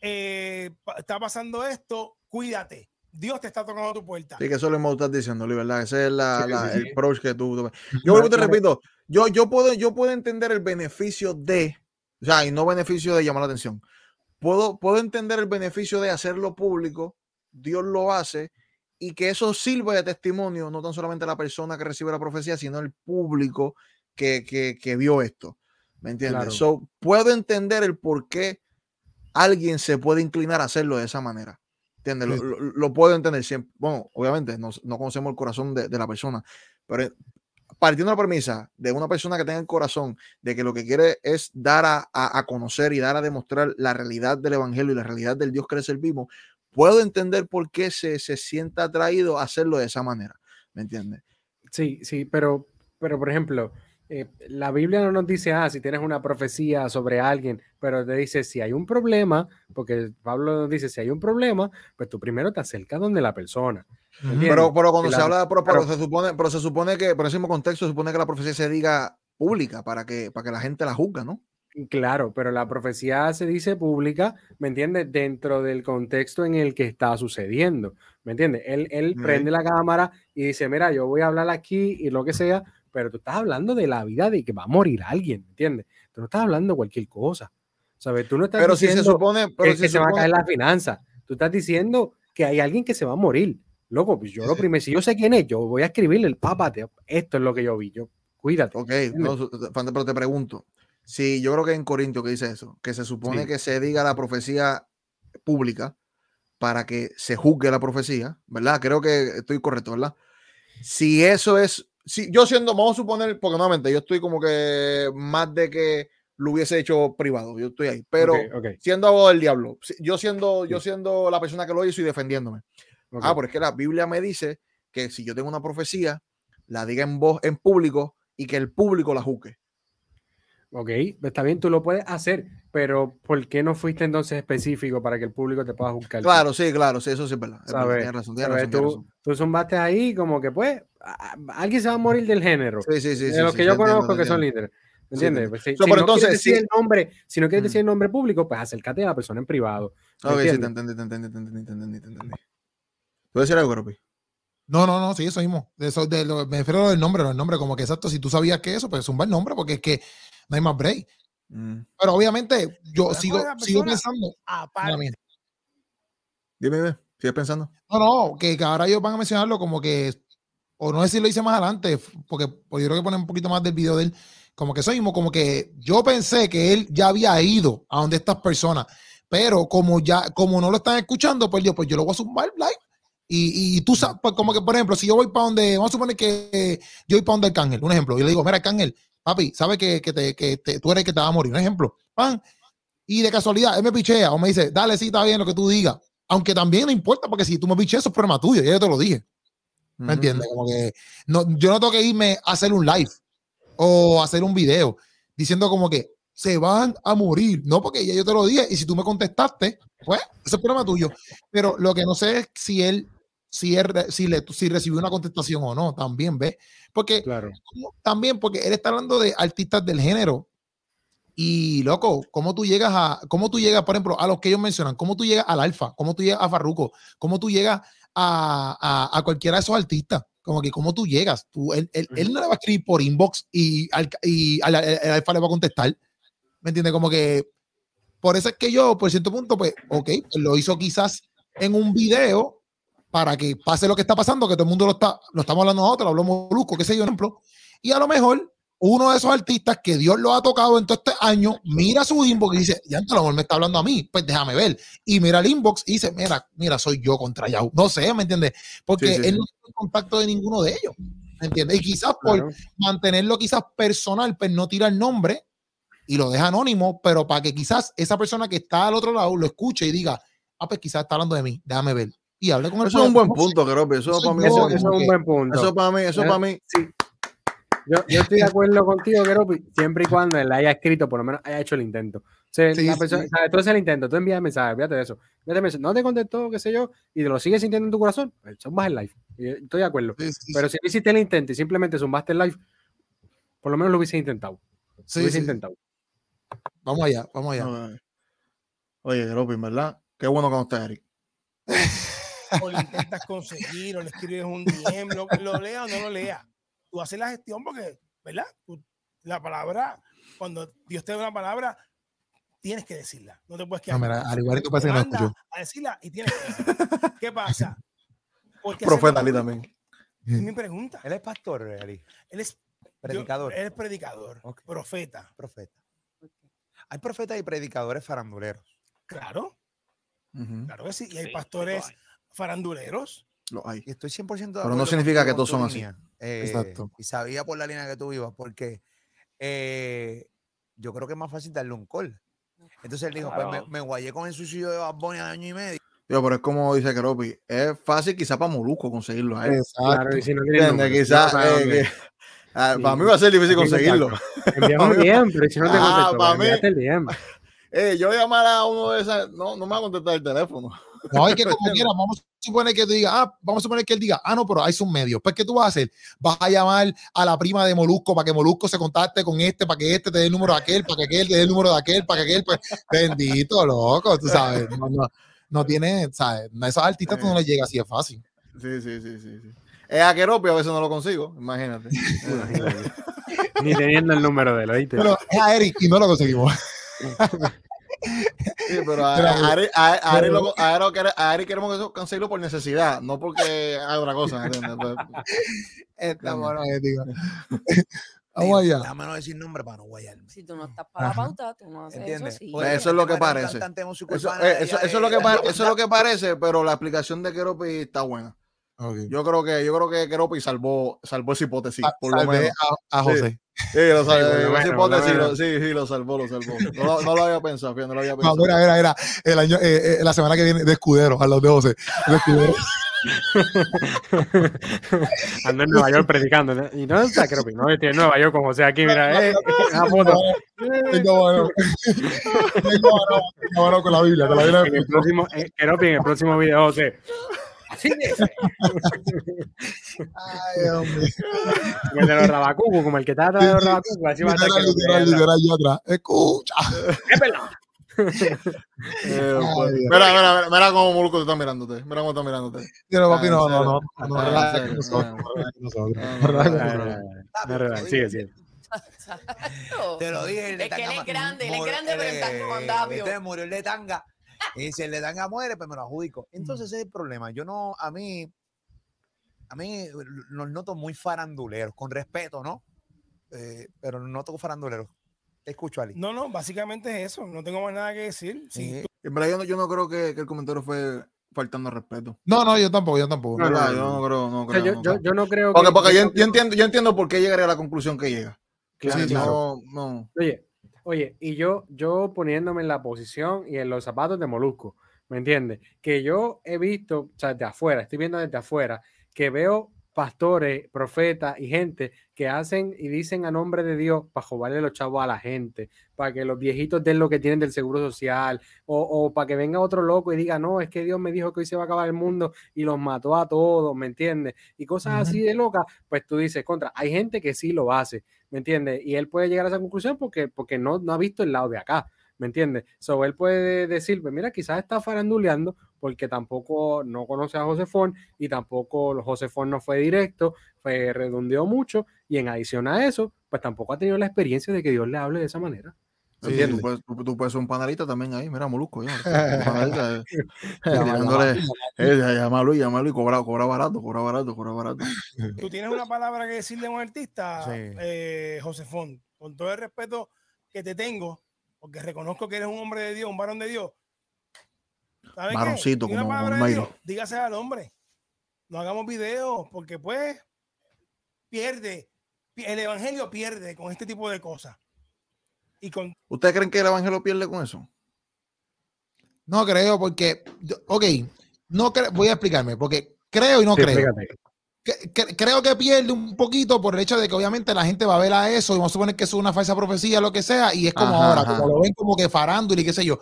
Eh, está pasando esto, cuídate. Dios te está tocando tu puerta. Sí, que eso lo hemos estado diciendo, ¿verdad? Ese es la, Sí, la- sí, el approach que tú. tú- Yo te repito, yo, yo, puedo, yo puedo entender el beneficio de, o sea, y no beneficio de llamar la atención. Puedo, puedo entender el beneficio de hacerlo público, Dios lo hace, y que eso sirva de testimonio, no tan solamente a la persona que recibe la profecía, sino el público que, que, que vio esto. ¿Me entiendes? Claro. So, puedo entender el por qué alguien se puede inclinar a hacerlo de esa manera. ¿Entiendes? Lo, Sí. lo- lo puedo entender siempre. Bueno, obviamente no, no conocemos el corazón de, de la persona, pero partiendo de la premisa de una persona que tenga el corazón de que lo que quiere es dar a, a- a conocer y dar a demostrar la realidad del evangelio y la realidad del Dios que le servimos, puedo entender por qué se, se sienta atraído a hacerlo de esa manera. ¿Me entiendes? Sí, sí, pero, pero por ejemplo, eh, la Biblia no nos dice, ah, si tienes una profecía sobre alguien, pero te dice, si hay un problema, porque Pablo nos dice, si hay un problema, pues tú primero te acercas donde la persona. Pero, pero cuando se la- habla de pero, pero pero- se supone, pero se supone que, por ese mismo contexto, se supone que la profecía se diga pública para que, para que la gente la juzga, ¿no? Claro, pero la profecía se dice pública, ¿me entiendes? Dentro del contexto en el que está sucediendo, ¿me entiendes? Él, prende la cámara y dice, mira, yo voy a hablar aquí y lo que sea, pero tú estás hablando de la vida de que va a morir alguien, ¿me entiendes? Tú no estás hablando de cualquier cosa, ¿sabes? Tú no estás Pero si se diciendo supone, que, pero que si se se va a caer la finanza, tú estás diciendo que hay alguien que se va a morir. Loco, pues yo Sí, lo sí. primero, si yo sé quién es, yo voy a escribirle el papa, te- esto es lo que yo vi, yo, cuídate. Ok, no, pero te pregunto. Si yo creo que en Corintio que dice eso, que se supone Sí. que se diga la profecía pública para que se juzgue la profecía, ¿verdad? Creo que estoy correcto, ¿verdad? Si eso es, si yo siendo, vamos a suponer, porque nuevamente yo estoy como que más de que lo hubiese hecho privado, yo estoy ahí, pero Ok, ok, siendo abogado del diablo, yo siendo, yo siendo la persona que lo hizo y defendiéndome. ok. Ah, porque la Biblia me dice que si yo tengo una profecía, la diga en voz, en público, y que el público la juzgue. Ok, está bien, tú lo puedes hacer, pero ¿por qué no fuiste entonces específico para que el público te pueda juzgar? Claro, sí, claro, sí, eso sí es verdad. es verdad, ¿Sabes? Tienes razón, tienes ¿Sabes? razón, tienes Tú, razón. tú zumbaste ahí como que pues a- alguien se va a morir del género. Sí, sí, sí. de sí, los sí, que yo entiendo, conozco que son líderes. ¿Me Sí, te entiendes? Pues, si, So, si pero no quieres entonces, decir sí. el nombre, si no quieres Mm. decir el nombre público, pues acércate a la persona en privado. ¿me Ok, sí, te entiendes? entendí, te entendí, te entendí, te entendí, te entendí. ¿Puedes decir algo, Gropi? No, no, no, sí, eso mismo. Eso, de lo, me refiero al nombre, el nombre, como que exacto, si tú sabías que eso, pues zumba el nombre, porque es que no hay más break. Mm. Pero obviamente, yo Pero sigo, sigo pensando. Aparte. Dime, dime, ¿sigues pensando? No, no, que, que ahora ellos van a mencionarlo como que, o no sé si lo hice más adelante, porque, porque yo creo que ponen un poquito más del video de él, como que eso mismo, como que yo pensé que él ya había ido a donde estas personas, pero como ya, como no lo están escuchando, pues yo, pues yo lo voy a zumbar live. Y, y tú sabes, pues como que, por ejemplo, si yo voy para donde, vamos a suponer que yo voy para donde Arcángel, un ejemplo, y le digo, mira, Arcángel, papi, ¿sabes que, que, te, que te- tú eres el que te va a morir? Un ejemplo, pan, y de casualidad, él me pichea o me dice, dale, sí, está bien lo que tú digas. Aunque también no importa, porque si tú me picheas, eso es problema tuyo, ya yo te lo dije. ¿Me entiendes? Como que no, yo no tengo que irme a hacer un live o hacer un video diciendo como que se van a morir. No, porque ya yo te lo dije. Y si tú me contestaste, pues ese es problema tuyo. Pero lo que no sé es si él, si él, si, le, si recibió una contestación o no, también ve. Porque Claro. también porque él está hablando de artistas del género. Y loco, ¿cómo tú llegas a, cómo tú llegas, por ejemplo, a los que ellos mencionan, cómo tú llegas al Alfa, cómo tú llegas a Farruko, cómo tú llegas a, a, a cualquiera de esos artistas? Como que cómo tú llegas, tú, él, él, él no le va a escribir por inbox y, al, y al, al- el Alfa le va a contestar. ¿Me entiendes? Como que por eso es que yo, por cierto punto, pues, ok, pues lo hizo quizás en un video para que pase lo que está pasando, que todo el mundo lo está, lo estamos hablando nosotros, lo hablamos Molusco, qué sé yo, ejemplo. Y a lo mejor uno de esos artistas que Dios lo ha tocado en todo este año, mira su inbox y dice, ya a lo mejor me está hablando a mí, pues déjame ver. Y mira el inbox y dice, mira, mira, soy yo contra Yahoo. No sé, ¿me entiendes? Porque Sí, sí, él sí. no tiene contacto de ninguno de ellos. ¿Me entiendes? Y quizás por mantenerlo quizás personal, pues no tira el nombre y lo deja anónimo, pero para que quizás esa persona que está al otro lado lo escuche y diga, ah, pues quizás está hablando de mí, déjame ver. Y hable con él. Eso es un buen punto, Keropi. Eso Eso para mí Eso, es un buen punto. Eso para mí, eso para mí. Sí. Yo, yo estoy de acuerdo contigo, Keropi, siempre y cuando él haya escrito, por lo menos haya hecho el intento. O sea, Sí, la sí. persona, ¿sabes? Tú haces el intento, tú envías el mensaje, fíjate de eso. El mensaje, no te contestó, qué sé yo, y te lo sigues sintiendo en tu corazón, pues zumbas el live. Y Estoy de acuerdo. Pero si no hiciste el intento y simplemente zumbaste el live, por lo menos lo hubiese intentado. Sí, lo hubiese intentado. Vamos allá, vamos allá. Oye, en verdad. Qué bueno que no Eric. o le intentas conseguir, o le escribes un DM, lo, lo lea o no lo lea. Tú haces la gestión porque, ¿verdad? Tú- la palabra, cuando Dios te da una palabra, tienes que decirla. No te puedes quedar. No, mira, al igual que tú que no. A decirla y tienes que decirla. ¿Qué pasa? ¿Por qué Profeta Ali también. Es mi pregunta. Él es pastor, Eli. Él es yo- Predicador. él es predicador, profeta. Profeta. Hay profetas y predicadores faranduleros. Claro, claro que sí. Y hay Sí, pastores lo. Faranduleros. Lo hay. Y estoy 100% de Pero acuerdo no significa que todos son así. Eh, Exacto. Y sabía por la línea que tú ibas, porque eh, yo creo que es más fácil darle un call. Entonces él dijo, pues me, me guayé con el suicidio de Bad Bunny a año y medio. Yo, pero es como dice Keropi. Es fácil quizá para Molusco conseguirlo a él. Exacto. Claro, si no tienes ¿Entiendes? número, Quizá, no sabes eh, que- ah, Sí. para mí va a ser difícil conseguirlo. Enviamos pero si no te Ah, contestó, pa' pues mí. Eh, yo voy a llamar a uno de esas. No, no me va a contestar el teléfono. No, es que como quiera, vamos a suponer que tú digas, ah, vamos a suponer que él diga, ah, no, pero hay sus medios. Pues, ¿qué tú vas a hacer? Vas a llamar a la prima de Molusco para que Molusco se contacte con este, para que este te dé el número de aquel, para que aquel te dé el número de aquel, para que aquel, pues, bendito, loco, tú sabes. No, no, no tiene, ¿sabes? A esos artistas tú no les llega así, es fácil. Sí, sí, sí, sí. sí. Es a Keropi, a veces no lo consigo. Imagínate. Eh, Ni teniendo el número de él, ¿oíste? Pero es a Eric y no lo conseguimos. Sí, pero a, Pero- a, Ari- a- a Ari pero- lo- a Ari a queremos conseguirlo por necesidad, no porque haga otra cosa. ¿entiendes? Pues, Está bueno. Digo, Vamos allá. Déjame no decir nombre para no guayarme. Si tú no estás para la pauta, tú no haces ¿Entiendes? eso. Sí. Oye, Eso es lo que parece. Eso, eh, eso, eso es lo que eso es lo que parece, pero la explicación de Keropi está buena. Ok. Yo creo que yo creo que Keropi salvó salvó esa hipótesis, Ah, por lo menos. a, a. José. Sí, lo salvó, por lo menos, por lo hipótesis, lo- menos. sí, sí, lo salvó, lo salvó. No, lo- no lo había pensado, fíjate, no lo había No, pensado. mira, mira, mira. El año, eh, eh, la semana que viene de escudero, a los de José. De escudero. Ando en Nueva York predicando. ¿no? Y no está, creo que no estoy en Nueva York como sea aquí, mira, eh, una foto. Tengo bueno. Bueno, bueno con la Biblia, con la Biblia. En el próximo, eh, Keropi, en el próximo video, José. Así es. Ay. Como el de los rabacucos, como el que está atrás de los rabacucos, así va a estar Literal, Keropi. literal, literal, yo atrás. Escucha. Es verdad. Eh, pues, mira, mira, mira, cómo Moluco te está mirándote. Mira cómo está mirándote. Papi, Ah, no, no, no. No, Ah. Ah. Ah, no, relaja no, con no, nosotros. No, no, no, Sigue, sigue. Te lo dije. el de Es que él es grande, él es grande, pero está eh, como murió el de tanga. Y si el de tanga muere, pues me lo adjudico. Entonces ese es el problema. Yo no, a mí, a mí los noto muy faranduleros, con respeto, ¿no? Eh, pero los noto faranduleros. Te escucho, Ali. No, no, básicamente es eso. No tengo más nada que decir. Sí. tú- En verdad, yo no, yo no creo que, que el comentario fue faltando al respeto. No, no, yo tampoco, yo tampoco. No, yo no. creo. No creo, yo, no yo, creo. yo no creo Porque, que. porque yo, yo entiendo, yo entiendo por qué llegaría a la conclusión que llega. Claro, Sí, claro. no, no. Oye, oye, y yo, yo poniéndome en la posición y en los zapatos de Molusco, ¿me entiendes? Que yo he visto, o sea, desde afuera, estoy viendo desde afuera, que veo pastores, profetas y gente que hacen y dicen a nombre de Dios para joderle los chavos a la gente, para que los viejitos den lo que tienen del seguro social, o, o para que venga otro loco y diga, no, es que Dios me dijo que hoy se va a acabar el mundo y los mató a todos, ¿me entiendes? Y cosas así de locas, pues tú dices, contra, hay gente que sí lo hace, ¿me entiendes? Y él puede llegar a esa conclusión porque, porque no, no ha visto el lado de acá, ¿me entiendes? So, él puede decir, pues mira, quizás está faranduleando porque tampoco no conoce a Josefón y tampoco Josefón no fue directo, fue redondeó mucho y en adición a eso, pues tampoco ha tenido la experiencia de que Dios le hable de esa manera. Sí, sí. tú, puedes, tú, tú puedes ser un panelista también ahí, mira, Molusco. Ya, panelista, eh, eh, llámalo y llámalo y cobra, cobra barato, cobra barato, cobra barato. Tú tienes una palabra que decirle a un artista, Sí. eh, José Font, con todo el respeto que te tengo, porque reconozco que eres un hombre de Dios, un varón de Dios. Una como- como dígase al hombre. No hagamos videos, porque pues pierde. pi- El evangelio pierde con este tipo de cosas. Y con ¿Ustedes creen que el evangelio pierde con eso? No creo, porque, ok, no creo, voy a explicarme, porque creo y no Sí, creo. explícate. Creo que pierde un poquito por el hecho de que obviamente la gente va a ver a eso y vamos a suponer que es una falsa profecía, lo que sea, y es como Ajá, ahora, ajá. como lo ven como que farándula y qué sé yo.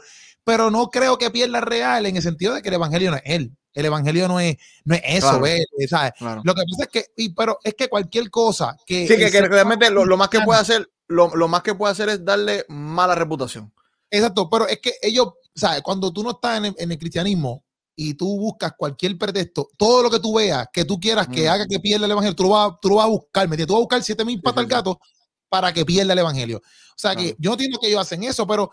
Pero no creo que pierda real en el sentido de que el evangelio no es él. El evangelio no es, no es eso, Claro. ¿sabes? Claro. Lo que pasa es que, y, pero es que cualquier cosa que. Sí, que, realmente lo, lo más que puede hacer, lo, lo más que puede hacer es darle mala reputación. Exacto, pero es que ellos, ¿sabes? Cuando tú no estás en el, en el cristianismo y tú buscas cualquier pretexto, todo lo que tú veas, que tú quieras que Mm. haga que pierda el evangelio, tú lo vas, tú lo vas a buscar, ¿me? Tú vas a buscar siete mil patas al gato para que pierda el evangelio. O sea que yo no entiendo que ellos hacen eso, pero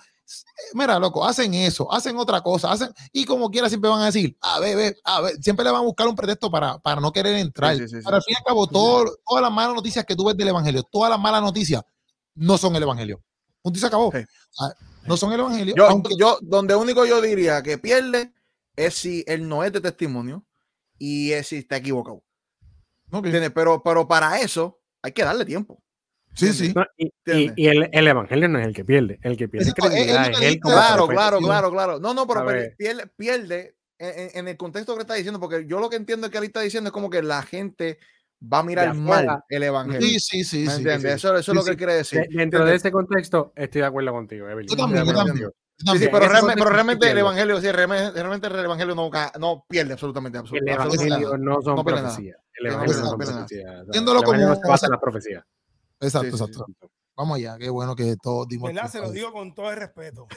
mira, loco, hacen eso, hacen otra cosa, hacen, y como quiera siempre van a decir, a ver, ve, a ver, siempre le van a buscar un pretexto para, para no querer entrar. sí, sí, sí. Pero al fin y al cabo, todo- todas las malas noticias que tú ves del evangelio, todas las malas noticias no son el evangelio. Punto y se acabó. No son el evangelio. Yo, aunque- yo, donde único yo diría que pierde es si él no es de testimonio y es si está equivocado. Ok. ¿Entiendes? Pero, pero para eso hay que darle tiempo. Sí, sí. No, y, y- ¿Entiendes? y el, el evangelio no es el que pierde, el que pierde es- es Claro, claro, claro, claro. No, no, pero pierde, pierde, en, el contexto que está diciendo, porque yo lo que entiendo es que él está diciendo es como que la gente va a mirar mal el evangelio. Sí, sí, sí. ¿Me sí, entiendes? sí. Eso, eso Sí, es lo que él quiere decir. De- dentro de ese contexto, estoy de acuerdo contigo, Evelyn. Yo también, yo también. Sí, sí, pero, realmente, pero realmente el evangelio, sí, realmente, realmente el evangelio no, no pierde absolutamente, El absolutamente, absolutamente evangelio no son no profecías. El no evangelio no son sea, Viéndolo el como- la profecía. Exacto, Sí, sí, exacto. Vamos allá, qué bueno que todos dimos. ¿verdad? Se lo digo con todo el respeto.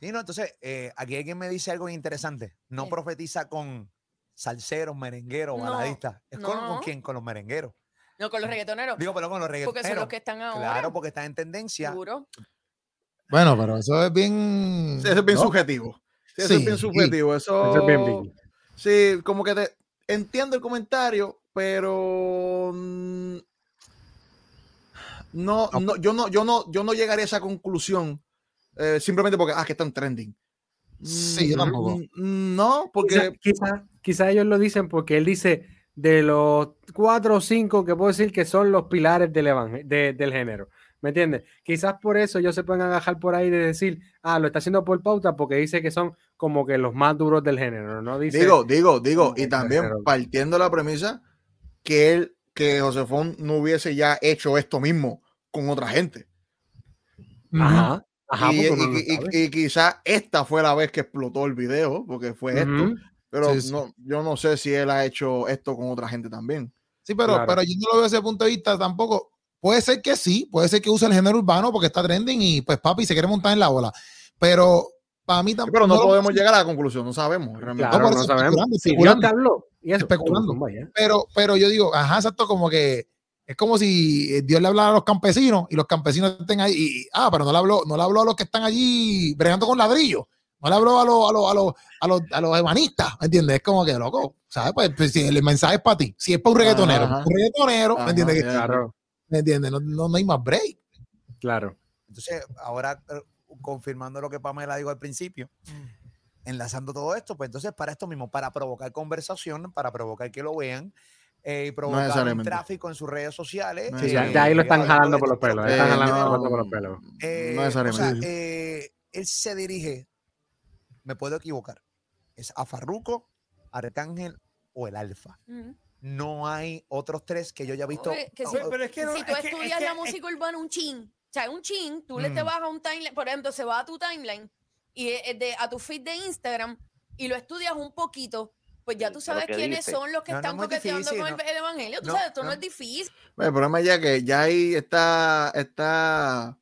Sí, no, entonces, eh, aquí alguien me dice algo interesante. No ¿Qué? profetiza con salseros, merengueros, No, baladistas. ¿Es con, con no. quién? Con los merengueros. No, con los reggaetoneros. Digo, pero con los reggaetoneros. porque son los que están ahora. Claro, porque están en tendencia. Seguro. Bueno, pero eso es bien. Sí, eso es bien ¿no? subjetivo. Sí, eso Sí, es bien sí. subjetivo. Eso, Eso es bien big. Sí, como que te entiendo el comentario, pero no, no, yo no, yo no, yo no llegaría a esa conclusión eh, simplemente porque ah, que están trending. Sí, yo Mm, tampoco. mm, No, porque Quizá, quizá ellos lo dicen porque él dice de los cuatro o cinco que puedo decir que son los pilares del, evangel- de- del género. ¿Me entiendes? Quizás por eso ellos se pueden agajar por ahí de decir, ah, lo está haciendo por pauta porque dice que son como que los más duros del género, ¿no? Dice, digo, digo, digo, y también partiendo de la premisa que él, que Josefón no hubiese ya hecho esto mismo con otra gente. ajá, ajá, y, uno no y- y- y quizá esta fue la vez que explotó el video, porque fue esto. Ujú. Pero Sí, sí. no, yo no sé si él ha hecho esto con otra gente también. Sí, pero, Claro. pero yo no lo veo desde ese punto de vista tampoco. Puede ser que sí, puede ser que use el género urbano porque está trending y pues papi se quiere montar en la ola. Pero para mí Sí, tampoco. pero no, podemos llegar a la conclusión, no sabemos realmente. Claro, no eso sabemos. Si Dios te habló, y eso, Especulando. Pero, pero yo digo, ajá, exacto, como que es como si eh, Dios le hablara a los campesinos y los campesinos estén ahí. Y, ah, pero no le habló, no le habló a los que están allí bregando con ladrillos. No le habló a los, a los, a los, a los, a los ebanistas, ¿me entiendes? Es como que loco, ¿sabes? Pues, pues, si el mensaje es para ti, si es para un reggaetonero, Ajá. un reggaetonero, Ajá, ¿me entiendes? Claro, ¿Me entiendes? No, no, no hay más break. claro. Entonces, ahora eh, confirmando lo que Pamela dijo al principio, enlazando todo esto, pues entonces para esto mismo, para provocar conversación, para provocar que lo vean eh, y provocar un necesariamente. tráfico en sus redes sociales. No Sí, eh, ya, ya ahí lo están jalando por los pelos. pero- Están Eh, jalando no, por los pelos. Eh, No o sea, necesariamente. eh, él se dirige, me puedo equivocar, es a Farruko, Arcángel o el Alfa. No hay otros tres que yo haya visto. Oye, que si- Pero, pero es que no- si tú es que- es estudias que- la música urbana un chin, o sea, un chin, tú le te Mm. vas a un timeline, por ejemplo, se va a tu timeline y es- es de, a tu feed de Instagram y lo estudias un poquito, pues ya tú sabes quiénes dice. son los que No, no están es muy coqueteando difícil, con el, no. el evangelio. Tú No, sabes, esto no. no. es difícil. El problema es ya que ya ahí está, está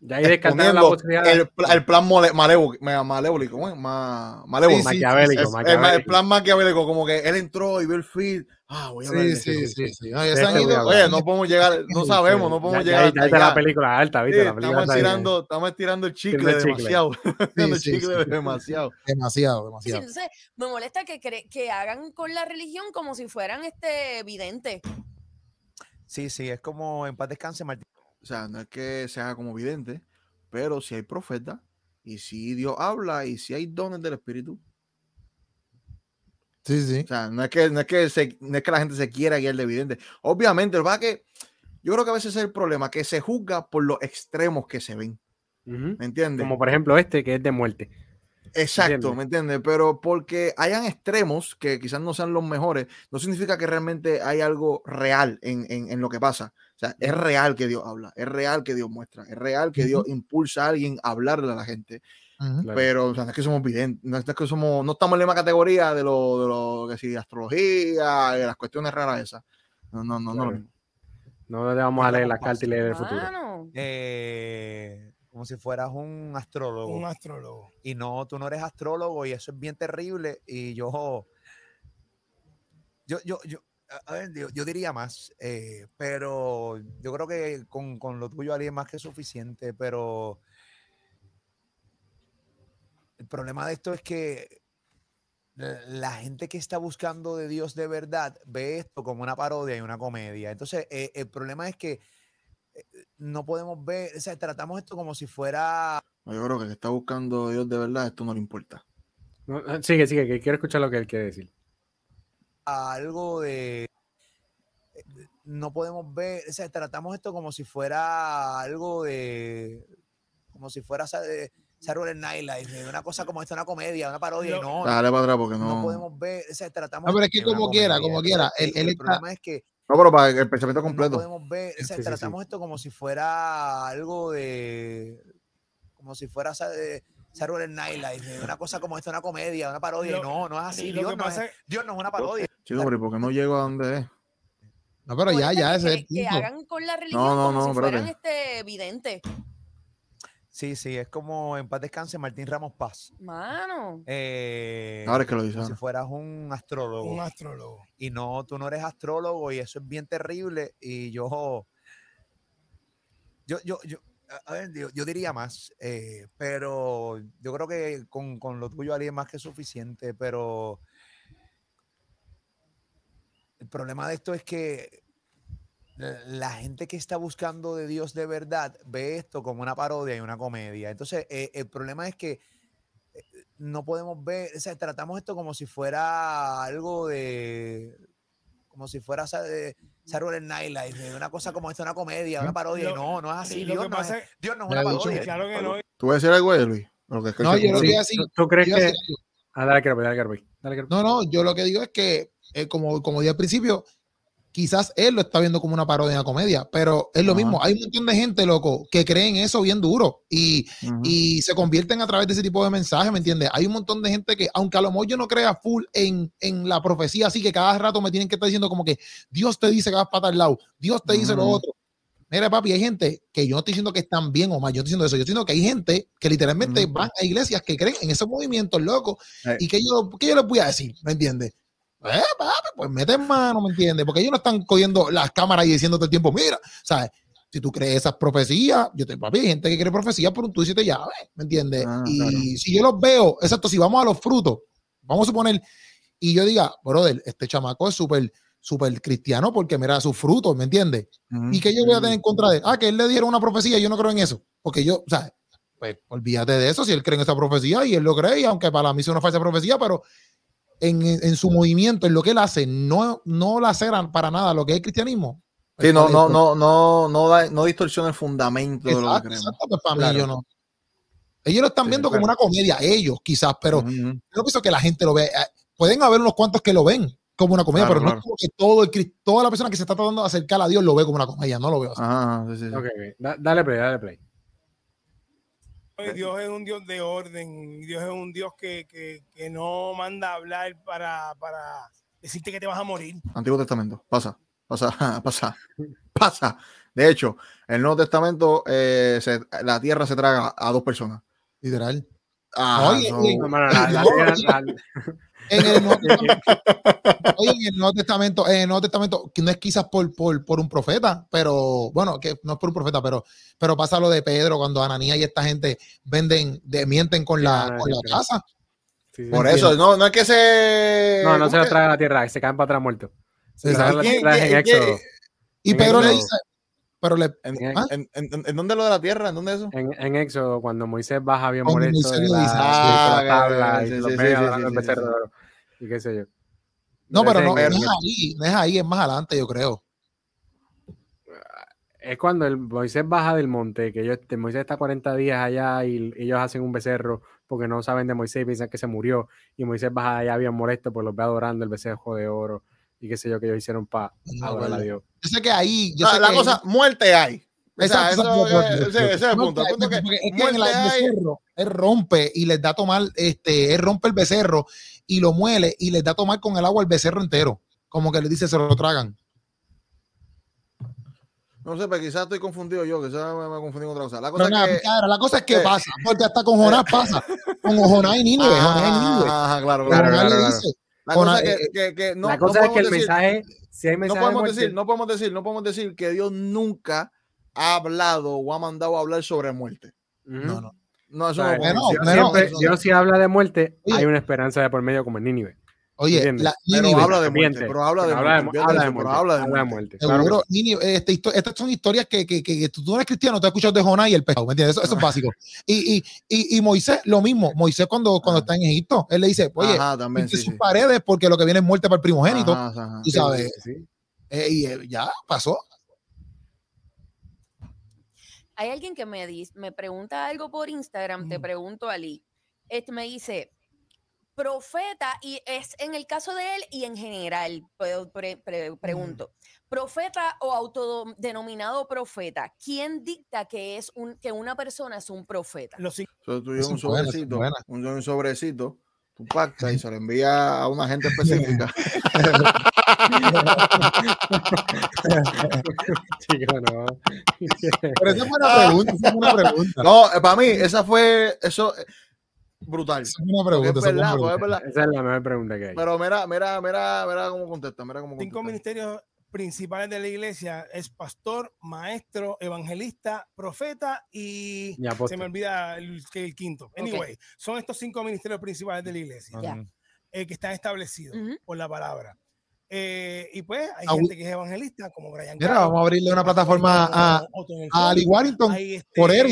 Ya ahí descartaron la posibilidad. el, pla- el plan malévolico, ¿cómo es? Ma- malévolo. Sí, sí, maquiavélico, Es- el, el maquiavélico. plan maquiavélico, como que él entró y vio el feed, Ah, voy a de Sí, sí, sí, sí. No, este. Oye, no podemos llegar, no sabemos, no podemos Ya- llegar ya está la película alta, ¿viste? Sí, la película estamos ahí. estirando, estamos estirando el chicle demasiado. El chicle demasiado. Demasiado, entonces me molesta que, cre- que hagan con la religión como si fueran este videntes. Sí, sí, es como en paz descanse, Martín. O sea, no es que se haga como vidente, pero si hay profeta y si Dios habla y si hay dones del Espíritu. Sí, sí. O sea, no es que, no es que, se- no es que la gente se quiera guiar de evidente. Obviamente, lo que pasa es que yo creo que a veces es el problema, que se juzga por los extremos que se ven. Ujú. ¿Me entiendes? Como por ejemplo este que es de muerte. Exacto, ¿entiendes? ¿me entiendes? Pero porque hayan extremos que quizás no sean los mejores, no significa que realmente hay algo real en, en- en lo que pasa. O sea, es real que Dios habla, es real que Dios muestra, es real que Dios impulsa a alguien a hablarle a la gente. Pero o sea, no es que somos videntes, no es que somos, no estamos en la misma categoría de lo, de lo que si astrología, de las cuestiones raras esas. No, no, no, no. Claro. No le vamos a leer las cartas y leer el futuro. Mano, Eh, como si fueras un astrólogo. Un astrólogo. y no, tú no eres astrólogo y eso es bien terrible. Y yo, yo, yo, yo, a- a ver, yo, yo diría más, eh, pero yo creo que con, con lo tuyo alguien más que suficiente, pero el problema de esto es que la gente que está buscando de Dios de verdad ve esto como una parodia y una comedia. Entonces, eh, el problema es que eh, no podemos ver, o sea, tratamos esto como si fuera Yo creo que el que está buscando a Dios de verdad, esto no le importa. No, ah, sigue, sigue, que quiero escuchar lo que él quiere decir. algo de eh, no podemos ver, o sea, tratamos esto como si fuera algo de como si fuera de Saturday Night Live, una cosa como esta, una comedia, una parodia, y no, Dale para atrás porque no no. podemos ver, o sea, tratamos No, pero es que como quiera, comedia. como quiera, el, él el está- problema es que No, pero para el pensamiento no completo. podemos ver, o sea, Sí, sí, sí. tratamos esto como si fuera algo de como si fuera de Saturday Night Live, una cosa como esta, una comedia, una parodia, Lo- no, no es así, Dios que no, es, es- Dios no es una parodia. Chico, pero ¿y por qué no llego a donde es? No, pero ya, molesta ya, que, ese es el que- que hagan con la religión No, no, como no, si fueran este videntes. Sí, sí, es como en paz descanse Martín Ramos Paz. Mano. Eh, Ahora es que lo dice. si fueras un astrólogo. Un astrólogo. y no, tú no eres astrólogo y eso es bien terrible. Y yo, yo, yo, yo, a- a ver, yo, yo diría más, eh, pero yo creo que con, con lo tuyo alguien más que suficiente, pero el problema de esto es que la- gente que está buscando de Dios de verdad ve esto como una parodia y una comedia. Entonces, eh, el problema es que eh, no podemos ver, o sea, tratamos esto como si fuera algo de, como si fuera Saturday Night Live, una cosa como esta, una comedia, una parodia, Lo- no, no es así, Dios que no, es, pasa es- Dios no es una parodia. Claro que no. ¿Tú vas a decir algo, Luis? Lo que es que No, yo lo que así. ¿Tú, crees yo que.? así- Ah, dale, Kerby, dale, Kerby. No, no, yo lo que digo es que, eh, como, como dije al principio, quizás él lo está viendo como una parodia de una comedia, pero es lo Ajá. mismo. Hay un montón de gente, loco, que creen eso bien duro y, y se convierten a través de ese tipo de mensajes, ¿me entiendes? Hay un montón de gente que, aunque a lo mejor yo no crea full en, en la profecía, así que cada rato me tienen que estar diciendo como que Dios te dice que vas para tal lado, Dios te dice lo otro. Mira, papi, hay gente que yo no estoy diciendo que están bien o mal, yo estoy diciendo eso, yo estoy diciendo que hay gente que literalmente van a iglesias que creen en esos movimientos locos Eh. y que yo, que yo les voy a decir, ¿me entiendes? Eh, papi, pues mete mano, ¿me entiendes? Porque ellos no están cogiendo las cámaras y diciendo todo el tiempo, mira, ¿sabes? Si tú crees esas profecías, yo te, papi, hay gente que cree profecías por un tú y siete llaves, ¿me entiendes? Ah, y claro. si yo los veo, exacto, si vamos a los frutos, vamos a suponer, y yo diga, brother, este chamaco es súper, súper cristiano porque mira sus frutos, ¿me entiendes? Ujú. ¿Y que yo voy a tener en contra de él? Ah, que él le dieron una profecía yo no creo en eso. Porque yo, o sea, pues olvídate de eso si él cree en esa profecía y él lo cree, y aunque para mí sea una falsa profecía, pero en, en su movimiento, en lo que él hace, no, no la ceran para nada lo que es el cristianismo. Sí, no, no, no, no, no, da, no distorsiona el fundamento de lo que Exacto, creemos. exacto, pues para mí Claro. yo no. Ellos lo están Sí, viendo como claro. una comedia, ellos quizás, pero Ujú, ujú. yo no pienso que la gente lo ve. eh, Pueden haber unos cuantos que lo ven como una comedia, Claro, pero no es como que todo el, toda la persona que se está tratando de acercar a Dios lo ve como una comedia, no lo veo así. Ajá, ajá, sí, sí, sí. Ok, ok. Da- dale play, dale play. Dios es un Dios de orden, Dios es un Dios que, que- que no manda a hablar para, para decirte que te vas a morir. Antiguo Testamento, pasa, pasa, pasa, pasa. De hecho, el Nuevo Testamento, eh, se- la tierra se traga a dos personas. Literal. Ah, Oye, no. No, la- No, la- la- En el Nuevo Testamento, oye, en el Nuevo Testamento, en el Nuevo Testamento, que no es quizás por, por, por un profeta, pero bueno, que no es por un profeta, pero, pero pasa lo de Pedro cuando Ananías y esta gente venden, de, mienten con la, con la casa. sí, sí. Por eso, no, no es que se. No, no se ¿cómo lo traga a la tierra, se caen para atrás muertos. Se Exacto. tragan la ¿Quién- tierra en quién- quién- Éxodo. Y En Pedro le dice, pero le, ¿En, ¿Ah? en, en, en- en dónde lo de la tierra? ¿En dónde eso? En, en Éxodo, cuando Moisés baja bien molesto de la, de ah, la tabla sí, y sí, los ve sí, el oro, y qué sé yo. no, pero no, no es ahí, no es ahí, es más adelante, yo creo. Es cuando el Moisés baja del monte, que ellos, este, Moisés está 40 días allá y ellos hacen un becerro porque no saben de Moisés y piensan que se murió. Y Moisés baja allá bien molesto, pues los ve adorando el becerro de oro y qué sé yo que ellos hicieron para No, adorar a bueno. Dios. Yo sé que ahí, yo Ah, sé la que cosa, muerte hay. Exacto, eh, ese, ese es el punto. El punto es que porque es que en el becerro, él rompe y les da a tomar, este, él rompe el becerro y lo muele y les da a tomar con el agua el becerro entero. Como que le dice, se lo tragan. No sé, pero quizás estoy confundido yo, quizás me, me confundí con otra cosa. La cosa es que. picadera, la cosa es que eh, pasa, porque hasta con Jonás pasa. Con Jonás y Nínive, Jonás y Nínive. Ah, ajá, claro, claro. Jonás claro, le claro. dice, La cosa eh, es que, que, que no, la no es que el podemos decir- mensaje, si hay no mensaje de podemos muerte- decir, no podemos decir, no podemos decir que Dios nunca ha hablado o ha mandado a hablar sobre muerte. No, no. No, eso O sea, no Dios, siempre- Dios si habla de muerte, Oye. hay una esperanza de por medio como en Nínive. Oye, la Pero Nínive, habla de muerte, pero habla de habla de, muerte. mu- habla de muerte. habla de habla de muerte. claro Seguro, sí. Este, estas son historias que, que, que, que tú no eres cristiano, te has escuchado de Jonás y el pescado, ¿me entiendes? Eso, eso es básico. Y, y, y, y Moisés, lo mismo. Moisés cuando, cuando está en Egipto, él le dice, oye, Ajá, también, pinte sí, sus sí. paredes porque lo que viene es muerte para el primogénito. Ajá, ajá. Tú sabes, Sí, sí. eh, y eh, ya pasó. Hay alguien que me dice, me pregunta algo por Instagram, te Mm. pregunto Ali. Este me dice, profeta, y es en el caso de él y en general, puedo pre- pre- pregunto, profeta o autodenominado profeta, ¿quién dicta que es un que una persona es un profeta? Los Entonces tú un sobrecito, buena. un, un sobrecito, tú pactas y se lo envía a una gente específica. Chico, no. Pero esa es buena pregunta, esa pregunta. No, para mí, esa fue eso eh, brutal. Esa es Porque pregunta. es esa es verdad, es pregunta. verdad. Esa es la mejor pregunta que hay. Pero mira, mira, mira, mira cómo contesta, mira cómo cinco contesta. ministerios principales de la iglesia es pastor, maestro, evangelista, profeta y Y se me olvida el, el quinto. Anyway, son estos cinco ministerios principales de la iglesia Ya. eh, que están establecidos Ujú. por la palabra. Eh, y pues hay Ah, gente que es evangelista, como Brian Mira, Caro, vamos a abrirle una plataforma a, el a Ali. Warrington este, por él.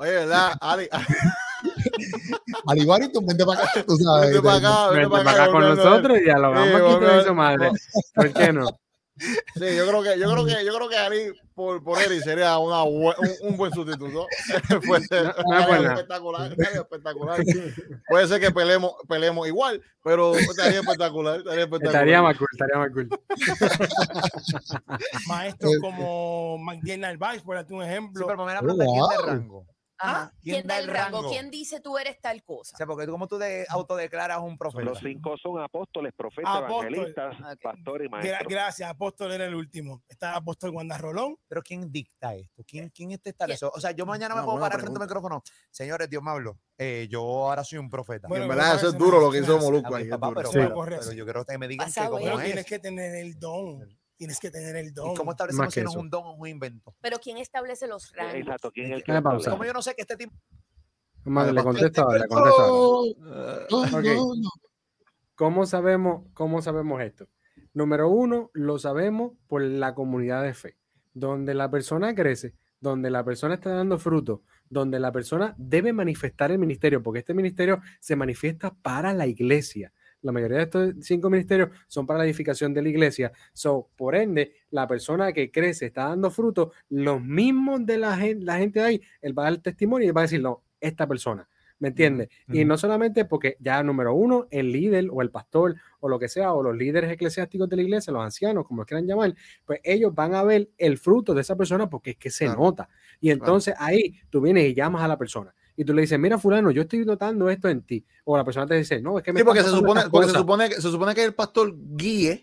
Oye, ¿verdad? Ali, Ali Warrington, vente para acá. Tú sabes, vete para acá, Vente para para acá con nosotros y dialogamos Sí, aquí a- su madre. ¿Por qué no? Sí, yo creo que, yo creo que, yo creo que Ali por, por Eri sería una un, un buen sustituto. Puede ser No, no es espectacular, estaría espectacular. Puede ser que peleemos, peleemos igual, pero estaría espectacular, estaría espectacular. Estaría más cool, estaría más cool. maestros como McDill Narváez, por darte un Sí, ejemplo. pero me pregunta quién de rango. Ajá. ¿quién ¿Quién da el rango? rango? ¿Quién dice tú eres tal O cosa? sea, porque tú, como tú de, autodeclaras un profeta. Los cinco son apóstoles, profetas, Apóstol. evangelistas, Ok. pastores y maestros. gracias, apóstol era el último. Está apóstol Wanda Rolón. Pero ¿quién dicta esto? ¿Quién, quién este establece? O sea, yo mañana me Una puedo parar frente al micrófono. Señores, Dios me habló. Eh, yo ahora soy un profeta. Bueno, en verdad, eso es duro lo que hizo Ah, ahí. es papá, pero, Sí. pero- Correcto. pero yo quiero que me digan que Pasado, cómo Pero ¿no? tienes es. que tener el don. Tienes que tener el don. ¿Y cómo establecemos que si no es un don o un invento? Pero ¿quién establece los rangos? Exacto, ¿quién es el que pausa. ¿Cómo yo no sé que este tipo Vamos, le ahora, le ahora. Oh, Eh, oh, Ok. no, no. ¿Cómo sabemos, ¿Cómo sabemos esto? Número uno, lo sabemos por la comunidad de fe, donde la persona crece, donde la persona está dando fruto, donde la persona debe manifestar el ministerio, porque este ministerio se manifiesta para la iglesia. La mayoría de estos cinco ministerios son para la edificación de la iglesia. So, por ende, la persona que crece está dando fruto, los mismos de la gente, la gente de ahí, él va a dar testimonio y va a decir, no, esta persona. ¿Me entiendes? Y no solamente porque ya número uno, el líder o el pastor o lo que sea, o los líderes eclesiásticos de la iglesia, los ancianos, como los quieran llamar, pues ellos van a ver el fruto de esa persona porque es que se Claro. nota. Y entonces ahí tú vienes y llamas a la persona y tú le dices, mira fulano, yo estoy notando esto en ti. O la persona te dice, no, es que me Sí, porque se supone, porque se cosas". supone, que- se supone que el pastor guíe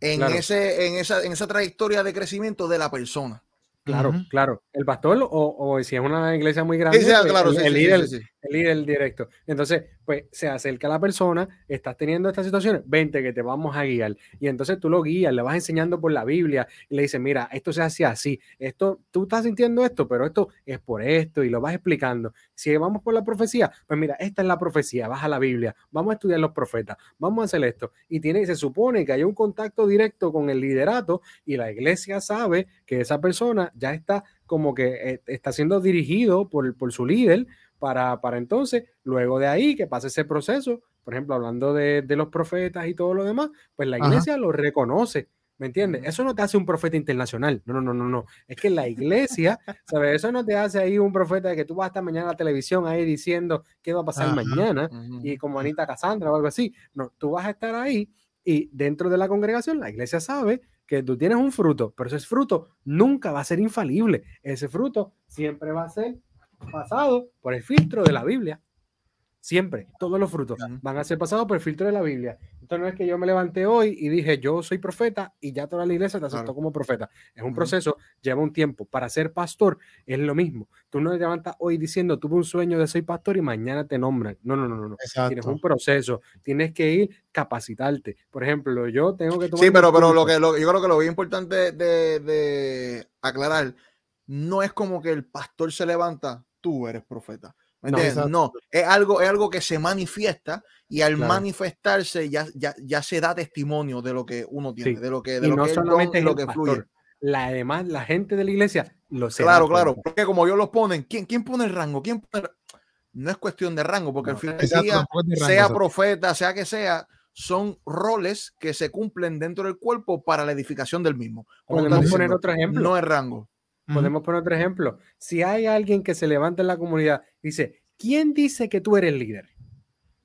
en, Claro. ese, en, esa, en esa trayectoria de crecimiento de la persona. Claro, claro. El pastor o, o si es una iglesia muy grande, Sí, sí, pues, claro, el, sí, el sí, líder, sí, sí. El líder directo. Entonces, pues se acerca a la persona, estás teniendo estas situaciones, vente que te vamos a guiar. Y entonces tú lo guías, le vas enseñando por la Biblia y le dices, mira, esto se hace así, esto, tú estás sintiendo esto, pero esto es por esto y lo vas explicando. Si vamos por la profecía, pues mira, esta es la profecía, vas a la Biblia, vamos a estudiar los profetas, vamos a hacer esto. Y tiene, se supone que hay un contacto directo con el liderato y la iglesia sabe que esa persona ya está como que eh, está siendo dirigido por, por su líder para, para entonces, luego de ahí, que pase ese proceso, por ejemplo, hablando de, de los profetas y todo lo demás, pues la Ajá. iglesia lo reconoce. ¿Me entiendes? Eso no te hace un profeta internacional. No, no, no, no, no. Es que la iglesia, ¿sabes? Eso no te hace ahí un profeta de que tú vas a estar mañana en la televisión ahí diciendo qué va a pasar Ajá. mañana y como Anita Cassandra o algo así. No, tú vas a estar ahí y dentro de la congregación la iglesia sabe que tú tienes un fruto, pero ese fruto nunca va a ser infalible. Ese fruto siempre va a ser pasado por el filtro de la Biblia. Siempre, todos los frutos van a ser pasados por el filtro de la Biblia. Entonces no es que yo me levanté hoy y dije, yo soy profeta y ya toda la iglesia te aceptó Claro. como profeta. Es un proceso, lleva un tiempo. Para ser pastor es lo mismo. Tú no te levantas hoy diciendo, tuve un sueño de soy pastor y mañana te nombran. No, no, no, no. no. Tienes Exacto. un proceso, tienes que ir capacitarte. Por ejemplo, yo tengo que tomar Sí, pero, pero lo que lo- yo creo que lo importante de, de aclarar no es como que el pastor se levanta, tú eres profeta. ¿Me No, entiendes? exacto. No, es algo, es algo que se manifiesta y al Claro. manifestarse ya, ya, ya se da testimonio de lo que uno tiene, Sí. de lo que, de Y lo no que don lo fluye. pastor, la gente de la iglesia lo se Claro, claro, cuenta. porque como ellos los ponen, ¿quién, quién pone el rango? ¿Quién pone el- No es cuestión de rango, porque al final del día, rango, sea profeta, sea que sea, son roles que se cumplen dentro del cuerpo para la edificación del mismo. Podemos poner otro ejemplo. No es rango. Podemos poner otro ejemplo. Si hay alguien que se levanta en la comunidad dice, ¿quién dice que tú eres líder?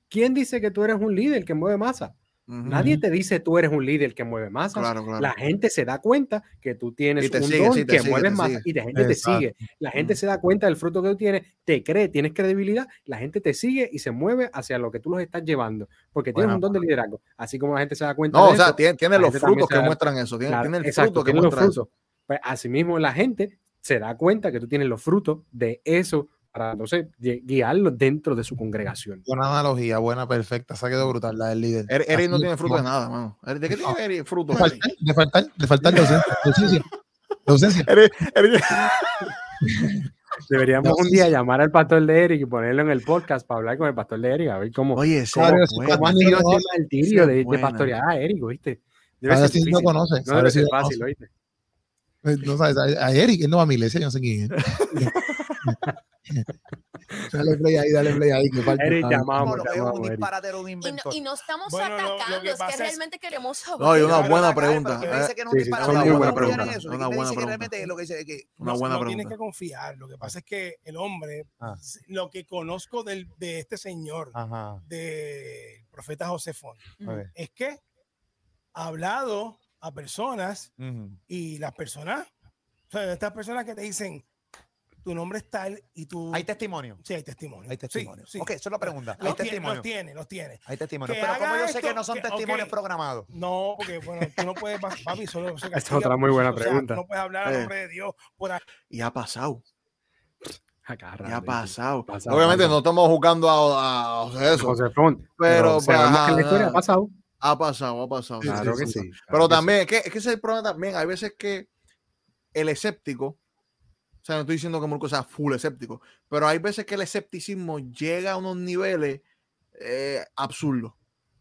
¿Quién dice que tú eres un líder que mueve masa? Nadie te dice tú eres un líder que mueve masa. Claro, claro. La gente se da cuenta que tú tienes un sigue, don sí, que sigue, mueves te masa sigue. y la gente Exacto. te sigue. La gente se da cuenta del fruto que tú tienes, te cree, tienes credibilidad, la gente te sigue y se mueve hacia lo que tú los estás llevando, porque tienes un don de liderazgo. Así como la gente se da cuenta No, de o sea, eso, tiene, los frutos que muestran eso. Tiene, Claro, tiene el exacto, fruto que muestra eso. Pues asimismo la gente se da cuenta que tú tienes los frutos de eso para entonces gui- guiarlos dentro de su congregación. Buena analogía, buena, perfecta. Se ha quedado brutal la del líder. Eric, Eric no tiene fruto de no. nada, mano. Eric, ¿De qué tiene Eric fruto? De faltar, de faltar, de ausencia. De ausencia. Deberíamos No, un día sí. llamar al pastor de Eric y ponerlo en el podcast para hablar con el pastor de Eric, a ver cómo, Oye, sí, Claro, cómo ha ni sido lo ese conoce. martirio de, de pastorear a Eric, ¿viste? Debe ser si difícil. conoce. No debe ser lo fácil. ¿oíste? Eh, No sabes, a, a Eric, él no va a mi iglesia, yo no sé quién es. dale play ahí, dale play ahí. Que falta. Eric, Ah, llamamos, No, un disparatero, un Y no, inventor. y no estamos Bueno, lo- lo que atacando, es que es- realmente queremos saber. No, y una buena pregunta. eh, dice que no Sí, sí, eso, Una buena dice pregunta. lo que dice que Una no, buena no pregunta. tienes que confiar. Lo que pasa es que el hombre, Ah. lo que conozco del, de este señor, Ajá. del profeta José Ujú. ok. es que ha hablado a personas Ujú. y las personas, o sea, estas personas que te dicen, tu nombre es tal y tú... hay testimonio. sí, hay testimonio. Hay Sí, testimonio. sí. Ok, eso es la pregunta. Hay Los tiene, testimonio. los tiene, los tiene. Hay testimonio. Pero como yo sé que esto, no son que- testimonios ok. programados. No, porque bueno, tú no puedes, pa- papi, solo se es castiga otra por muy eso, buena o sea, pregunta. no puedes hablar a Eh. nombre de Dios por ahí. Y ha pasado. A cada Ya ha pasado. Pasado, Obviamente pasado. no estamos jugando a, a- a eso. José Font. Pero, Pero, sabemos ajá, que la historia ha pasado. Ha pasado, ha pasado. Claro que sí. Pero claro también, es que, es que ese es el problema también. Hay veces que el escéptico, o sea, no estoy diciendo que Murco sea full escéptico, pero hay veces que el escepticismo llega a unos niveles eh, absurdos.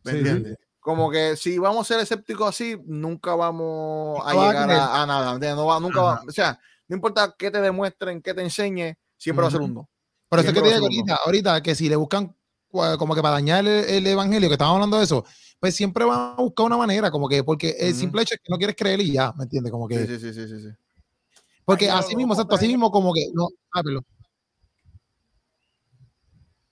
¿Me entiendes? Como que si vamos a ser escépticos así, nunca vamos a va llegar a, a nada. No va, nunca va- o sea, no importa qué te demuestren, qué te enseñe, siempre va a ser un no. Por eso es que te digo ahorita, ahorita que si le buscan como que para dañar el, el evangelio, que estábamos hablando de eso, pues siempre van a buscar una manera, como que, porque el Ujú. simple hecho es que no quieres creer y ya, ¿me entiendes? Como que, Sí, sí, sí, sí, sí, sí. porque Ay, así no, mismo, exacto, así mismo como que, no, ah, perdón,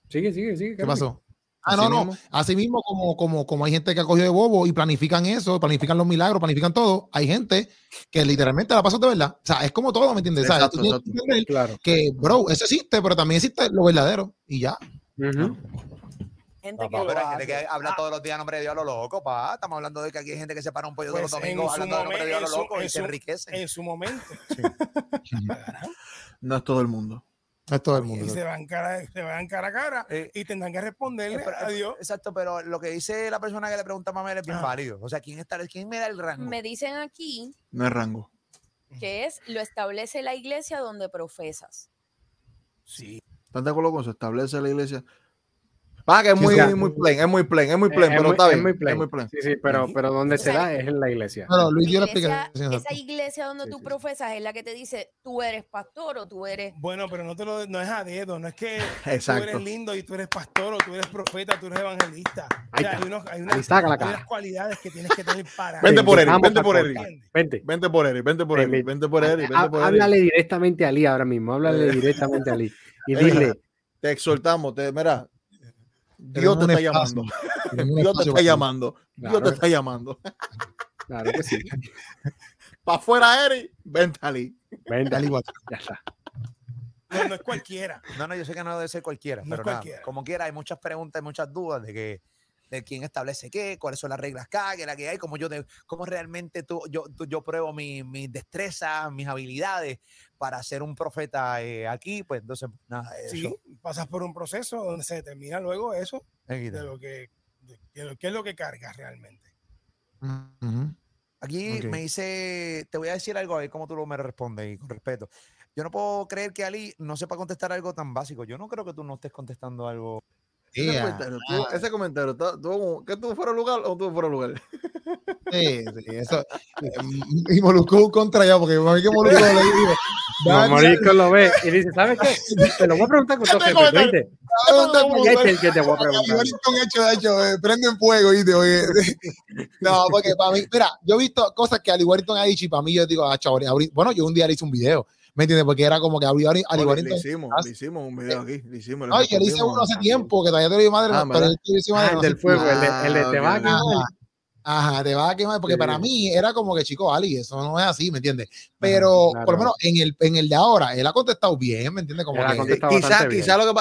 Sigue, sigue, sigue. ¿qué pasó? Ah, Así no, no, mismo. así mismo como, como, como hay gente que ha cogido de bobo y planifican eso, planifican los milagros, planifican todo, hay gente que literalmente la pasó de verdad. O sea, es como todo, ¿me entiendes? O sea, Exacto, tú tienes que entender Claro. que, bro, eso existe, pero también existe lo verdadero y ya. Ujú. Gente que Papá, lo pero hay gente que habla Ah. todos los días a nombre de Dios a lo loco, pa. Estamos hablando de que aquí hay gente que se para un pollo todos Pues los domingos hablando a nombre de Dios a lo loco su- y se enriquecen. En su momento. No es todo el mundo. No es todo el Y mundo. se van cara, se van cara a cara Eh, y tendrán que responderle Eh, pero- a Dios. Exacto, pero lo que dice la persona que le pregunta a Mamel es bien Ah. válido. O sea, ¿quién, está, ¿quién me da el rango? Me dicen aquí No es rango. que es lo establece la iglesia donde profesas. Sí. ¿Estás de acuerdo con eso? Establece la iglesia. Ah, que es Sí, muy, o sea, muy plain, es muy plain, es muy plain, Es pero muy- está es bien. muy Es plain. muy plain. Sí, sí, pero, pero donde se O sea, da es en la iglesia. Pero Luis dio la explicación. esa iglesia donde Sí, tú sí. profesas es la que te dice, tú eres pastor o tú eres... Bueno, pero no te lo no es a dedo, no es que tú Exacto. eres lindo y tú eres pastor o tú eres profeta, tú eres evangelista. O Ahí sea, está. hay, unos- hay unas, la hay unas cualidades que tienes que tener para. Vente Te por Eric, vente por Eric. Vente. Vente por Eric, vente por Eric, vente por Eric, vente por Eric. Háblale directamente a Ali ahora mismo. Háblale directamente a Ali. Y dile, Te exhortamos, te, mira, Dios te está llamando. Dios te está llamando. Dios te está llamando. claro que sí. Para afuera, Eric, vente Ali. Vente, Dale igual. ya está. No, no es cualquiera. No, no, yo sé que no debe ser cualquiera, No pero nada, cualquiera. como quiera, hay muchas preguntas, muchas dudas de que de quién establece qué, cuáles son las reglas acá, que la que hay, cómo yo de- cómo realmente tú, yo, tú- yo pruebo mi- mis destrezas, mis habilidades para ser un profeta eh, aquí, pues entonces nada, eso. Sí, pasas por un proceso donde se determina luego eso Aquí, de lo que, de, de lo que es lo que cargas realmente. Ujú. Aquí Ok. me dice, te voy a decir algo a ver cómo tú lo me respondes y con respeto. Yo no puedo creer que Ali no sepa contestar algo tan básico. Yo no creo que tú no estés contestando algo. Ese Yeah. comentario, tuvo- ese comentario, ¿tú- ¿qué tuvo fuera lugar o tuvo fuera lugar? Sí, sí, eso. eh, Y Molusco contra ya, porque a mí que Molusco le digo. No, Morisco lo ve y dice, ¿sabes qué? Te lo voy a preguntar con todo Este respeto, comentario- ¿viste? Ya es el que te voy a preguntar. Hecho, de hecho, eh, prende en fuego, ¿viste? Oye, no, porque para mí, mira, yo he visto cosas que Ali Warrington ha dicho y para mí yo digo, ah, bueno, yo un día le hice un video, ¿me entiendes? Porque era como que Ali Warri- Ali le hicimos, ah, le hicimos un video aquí, le hicimos. le No, yo le hice uno hace tiempo, que todavía te lo digo madre, Ah, pero ¿verdad? él te lo hizo, madre, Ah, el del fuego, el de, el de te va a ok. quemar. Ajá, te vas a quemar, porque Sí. para mí era como que, chico, Ali, eso no es así, ¿me entiendes? Pero claro. por lo menos en el, en el de ahora, él ha contestado bien, ¿me entiendes? Como que, Quizá, lo que,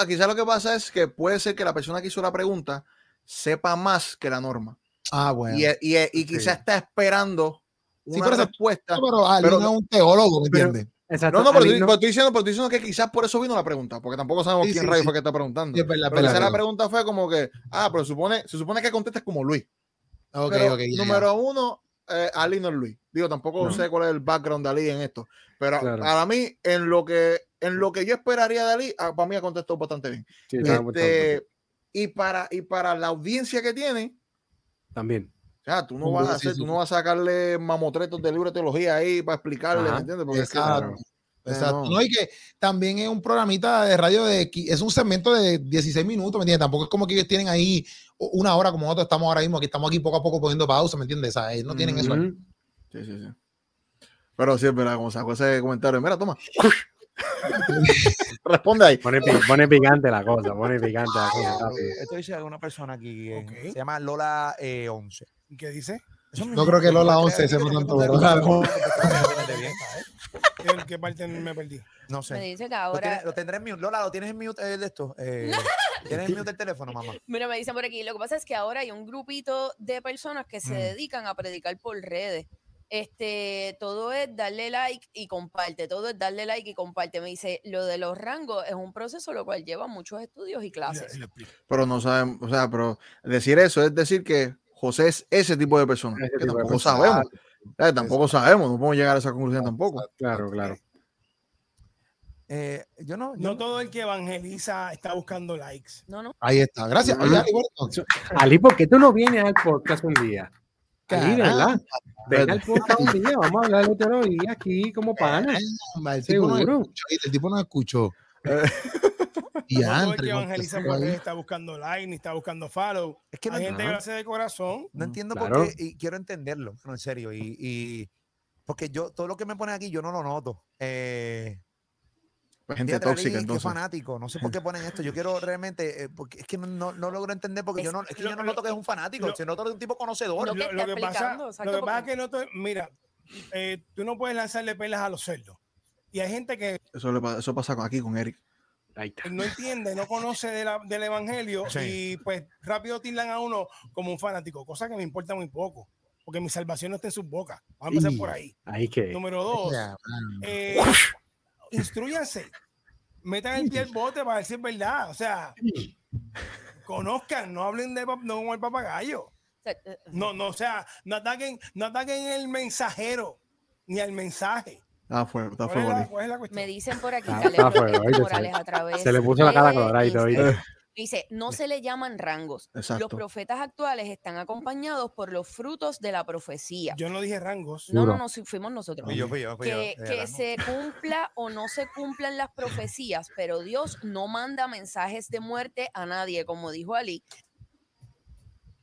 quizá lo que pasa es que puede ser que la persona que hizo la pregunta sepa más que la norma. ah, bueno. Y, y, y quizá está esperando Sí, una pero eso- respuesta. pero Ali pero no es un teólogo, ¿me pero- entiendes? Exacto. No, no, pero, Ali estoy- no- pero estoy diciendo, pero estoy diciendo que quizás por eso vino la pregunta, porque tampoco sabemos Sí, quién sí, rayo sí. fue que está preguntando. Sí, es verdad, Pero verdad, quizá la verdad. pregunta fue como que, ah, pero supone, se supone que contestas como Luis. Ok, Pero, ok, ya, ya. número uno, eh, Ali no es Luis. Digo, tampoco No. sé cuál es el background de Ali en esto. Pero Claro. para mí, en lo que en lo que yo esperaría de Ali, ah, para mí ha contestado bastante bien. Sí, Este, y, para, y para la audiencia que tiene, También. o sea, tú no Sí, vas a hacer, tú no vas a sacarle mamotretos de libro de teología ahí para explicarle, Ajá, ¿me entiendes? Porque es. Claro. Exacto. no. No, y que también es un programita de radio de, es un segmento de 16 minutos, ¿me entiendes? Tampoco es como que ellos tienen ahí una hora como nosotros estamos ahora mismo, que estamos aquí poco a poco poniendo pausa, ¿me entiendes? O sea, ellos no tienen eso. ahí. Ujú. Sí, sí, sí. Pero sí, verdad, como sacó ese comentario, mira, toma. Responde ahí. Pone, pone picante la cosa, pone picante la cosa. Esto dice alguna persona aquí, eh, se llama Lola eh, 11. ¿Y ¿Qué dice? Eso No creo que Lola 11 creo sepa que tanto, ¿En qué parte me perdí? No Me sé. dice que Lo, ahora... tienes- lo tendré en mute. Lola, ¿lo tienes en mute eh, de esto? Eh, ¿Tienes en mute el teléfono, mamá? Mira, me dicen por aquí, lo que pasa es que ahora hay un grupito de personas que se Mm. dedican a predicar por redes. Este, todo es darle like y comparte, todo es darle like y comparte. Me dice, lo de los rangos es un proceso lo cual lleva muchos estudios y clases. Pero no sabemos, o sea, pero decir eso es decir que José es ese tipo de persona. Ese que tipo de tampoco persona. sabemos. Eh, tampoco sabemos, no podemos llegar a esa conclusión tampoco. Claro, claro. Eh, yo no. yo No todo el que evangeliza está buscando likes. No, no. Ahí está. Gracias. Ali, bueno, Ali, ¿por qué tú no vienes al podcast un día? Caramba. ¿verdad? Ven al podcast un día, vamos a hablar de teología aquí como pana. caramba, el tipo no Seguro. escuchó, ¿viste? el tipo no escuchó. Y No que evangeliza eso por ahí. redes está buscando like ni está buscando follow. Es que no, Hay gente que lo hace de corazón. no entiendo Claro. por qué, y quiero entenderlo, no, en serio. Y, y- porque yo, todo lo que me ponen aquí, yo no lo noto. Eh, Pues gente tóxica, qué entonces. fanático. No sé por qué ponen esto. Yo quiero realmente, eh, porque es que no, no- no logro entender, porque yo Es- no, es que lo- yo no noto que es un fanático, nota de un tipo conocedor. Lo que Lo, lo que pasa, lo que pasa es porque- que no te, mira, eh, tú no puedes lanzarle pelas a los cerdos. Y hay gente que Eso, le eso pasa aquí con Eric. Ahí está. Él no entiende, no conoce de la- del evangelio Sí. y pues rápido tildan a uno como un fanático, cosa que me importa muy poco, porque mi salvación no está en sus bocas. Vamos a empezar por ahí. Ahí que. Número dos, eh, instruyanse, metan el pie al bote para es verdad. O sea, conozcan, no hablen de no como el papagayo. No, no, o sea, no ataquen, no ataquen el mensajero ni al mensaje. Está fuego, está ¿Cuál es fuego. la, ahí. cuál es la cuestión? Me dicen por aquí, oíste, Morales se- a través Se le puso la cara. Instagram. ¿oíste? Dice, no se le llaman rangos. Los profetas actuales están acompañados por los frutos de la profecía. Yo no dije rangos. No, no, no, si fuimos nosotros. Fui yo, fui yo, fui yo, Que, que se cumpla o no se cumplan las profecías, pero Dios no manda mensajes de muerte a nadie, como dijo Ali.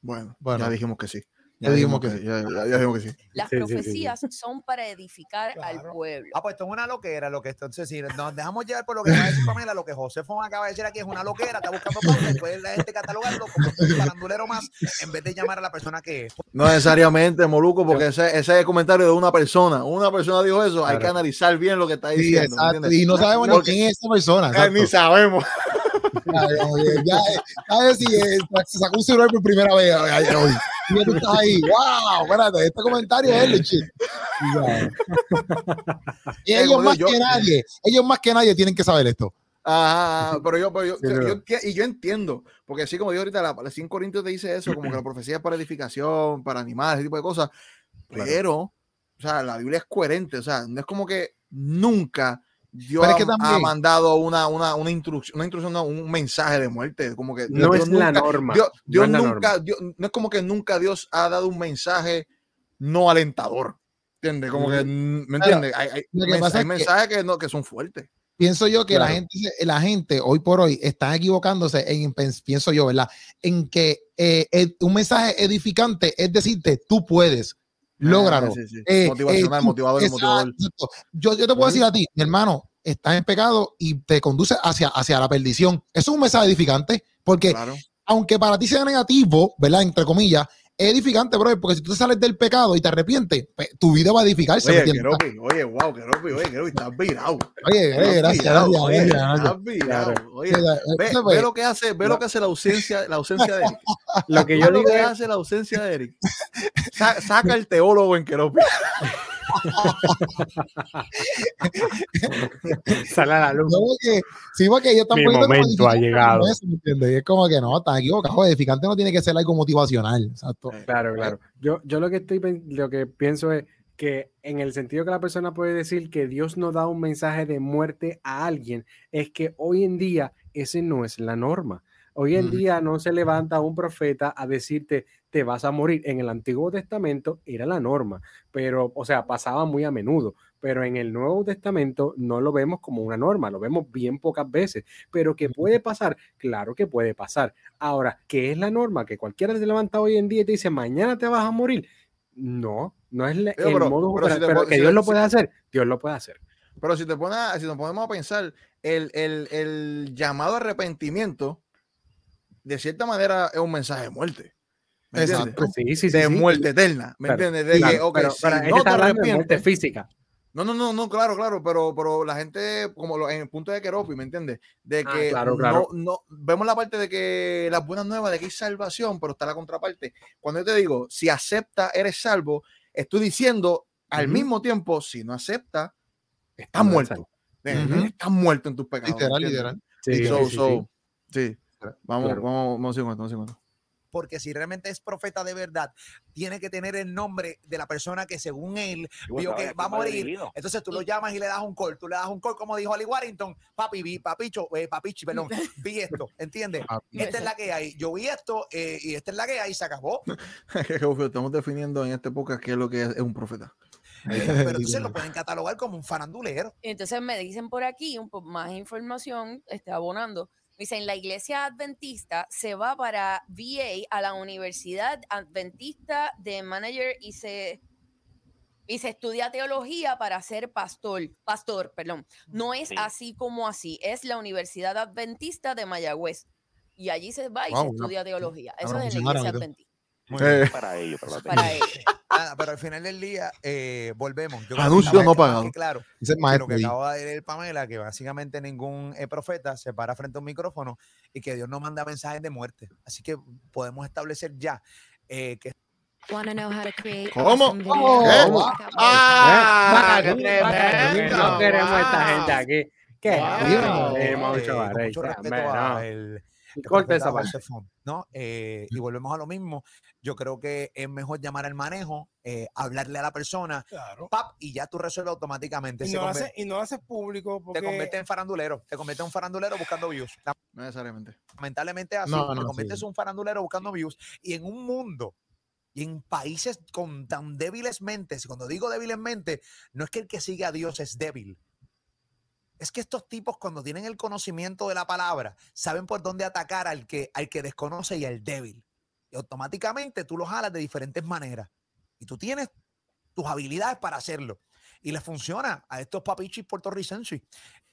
Bueno, Bueno. ya dijimos que sí. Ya Ya dijimos que, ya, ya- ya dijimos que sí. Las Sí, sí, sí, sí. profecías son para edificar al pueblo. Ah, pues esto es una loquera lo que esto. Entonces, si nos dejamos llevar por lo que va a decir Pamela, lo que José Fon acaba de decir aquí es una loquera, está buscando pauta, después la gente catalogarlo como un farandulero más, en vez de llamar a la persona que es. No necesariamente, Moluco, porque ese, ese es el comentario de una persona. Una persona dijo eso, hay que analizar bien lo que está Sí, diciendo. Y no sabemos ni quién es esa persona. Ah, ni sabemos. Ya, ya, ya, ya, ya, si eh, se sacó un celular por primera vez ay, hoy. Y tú estás ahí, wow, espérate, este comentario es legit. Y ellos más yo- que nadie, ellos más que nadie tienen que saber esto. Ajá, pero yo, pero yo, Sí, yo- yo y yo entiendo, porque así como dijo ahorita, la, la 5 Corintios te dice eso, como que la profecía es para edificación, para animales, ese tipo de cosas, Claro. pero, o sea, la Biblia es coherente, o sea, no es como que nunca Dios es que ha- ha, también- mandado una, una, una instrucción, una instrucción, no, un mensaje de muerte, como que No Dios es la nunca- norma. Dios, no Dios es la nunca, norma. Dios- no es como que nunca Dios ha dado un mensaje no alentador, ¿entiendes? Como que, mm, ¿me entiendes? Hay, hay, lo que mens- pasa hay es que- mensajes que, no, que son fuertes. Pienso yo que la Claro. gente, se- la gente hoy por hoy están equivocándose en, pienso yo, ¿verdad? En que eh, un mensaje edificante es decirte, tú puedes, lógralo. Ah, sí, sí. Eh, Motivacional, eh, tú- motivador, exacto, motivador. exacto. Yo, yo te puedo decir a ti, mi hermano, estás en pecado y te conduce hacia, hacia la perdición. Eso es un mensaje edificante, porque Claro. aunque para ti sea negativo, ¿verdad? Entre comillas, es edificante, bro, porque si tú te sales del pecado y te arrepientes, pues, tu vida va a edificarse. ¿me Oye? Keropi, oye, wow, Keropi, oye, Keropi, estás virado. Oye, gracias, virado, gracias, oye, gracias, gracias. Estás virado. Oye, Oye, ve, ve lo que hace, ve lo que hace la ausencia, la ausencia de Eric. Lo que yo digo que es, hace la ausencia de Eric. Sa- saca el teólogo en Keropi. sale a la luz. No, porque, sí, porque ellos están Mi poniendo como momento ha llegado. como eso, ¿me? Y es como que no, están equivocados. Edificante no tiene que ser algo motivacional. Exacto. Claro, claro. Yo, yo lo que estoy lo que pienso es que en el sentido que la persona puede decir que Dios no da un mensaje de muerte a alguien, es que hoy en día ese no es la norma. Hoy en día no se levanta un profeta a decirte te vas a morir. En el Antiguo Testamento era la norma, pero, o sea, pasaba muy a menudo. Pero en el Nuevo Testamento no lo vemos como una norma, lo vemos bien pocas veces. Pero que puede pasar, claro que puede pasar. Ahora, ¿qué es la norma? Que cualquiera te levanta hoy en día y te dice mañana te vas a morir. No, no es el pero- modo pero si pero que si Dios lo puede hacer, Dios lo puede hacer. Pero si te pones, si nos ponemos a pensar, el, el, el llamado arrepentimiento, de cierta manera, es un mensaje de muerte. ¿Me entiendes? Exacto. Sí, sí, sí. De sí. muerte eterna. ¿Me Pero- entiendes? De claro, que, ok, pero, no te muerte arrepientes. física. No, no, no, no, claro, claro, pero, pero la gente, como lo- en el punto de Keropi, ¿me entiendes? De Ah, que claro, claro. No, no, vemos la parte de que las buenas nuevas de que hay salvación, pero está la contraparte. Cuando yo te digo, si acepta, eres salvo, estoy diciendo al mismo tiempo, si no acepta, estás No muerto. Ujú. Estás muerto en tus pecados. Literal, ¿me literal. Sí, So- sí, so, sí. sí. Vamos, Claro. vamos, vamos con esto, vamos Porque si realmente es profeta de verdad, tiene que tener el nombre de la persona que según él vio que va a morir. Entonces tú lo llamas y le das un call. Tú le das un call, como dijo Ali Warrington, papi, vi, papicho, eh, papichi, perdón, vi esto, ¿entiendes? Papi. Esta es la que hay. Yo vi esto eh, y esta es la que hay y se acabó. Estamos definiendo en esta época qué es lo que es, es un profeta. Pero entonces lo pueden catalogar como un farandulero. Entonces me dicen por aquí un poco más información, este, abonando. Dicen, la iglesia adventista se va para VA a la Universidad Adventista de Manager y se, y se estudia teología para ser pastor. Pastor, perdón. No es Sí. así como así, es la Universidad Adventista de Mayagüez. Y allí se va y Wow, se una- estudia teología. Eso es en la iglesia adventista. Muy Eh. bien. Para ellos, para Para él. Nada, pero al final del día, eh, volvemos. Yo Anuncio no pagado. Claro, es lo maestro. que acaba de leer Pamela, que básicamente ningún eh, profeta se para frente a un micrófono y que Dios no manda mensajes de muerte. Así que podemos establecer ya eh, que ¿Cómo? Oh, ¿Qué? wow. ¡Ah! Bájate, ¡Qué bájate, tremendo! No queremos a esta Wow. gente aquí. ¿Qué? Wow. No queremos eh, mucho barrey, mucho respeto a el Corta esa parte. Eh, y volvemos a lo mismo. Yo creo que es mejor llamar al manejo, eh, hablarle a la persona, Claro. pap, y ya tú resuelves automáticamente. Y no, convierte- haces, y no lo haces público porque te conviertes en farandulero, te conviertes en un farandulero buscando views. No necesariamente. Lamentablemente es así, No, te conviertes sí. en un farandulero buscando views y en un mundo y en países con tan débiles mentes, y cuando digo débiles mentes, no es que el que sigue a Dios es débil. Es que estos tipos cuando tienen el conocimiento de la palabra, saben por dónde atacar al que, al que desconoce y al débil. Y automáticamente tú los jalas de diferentes maneras. Y tú tienes tus habilidades para hacerlo. Y les funciona a estos papichis puertorricenses.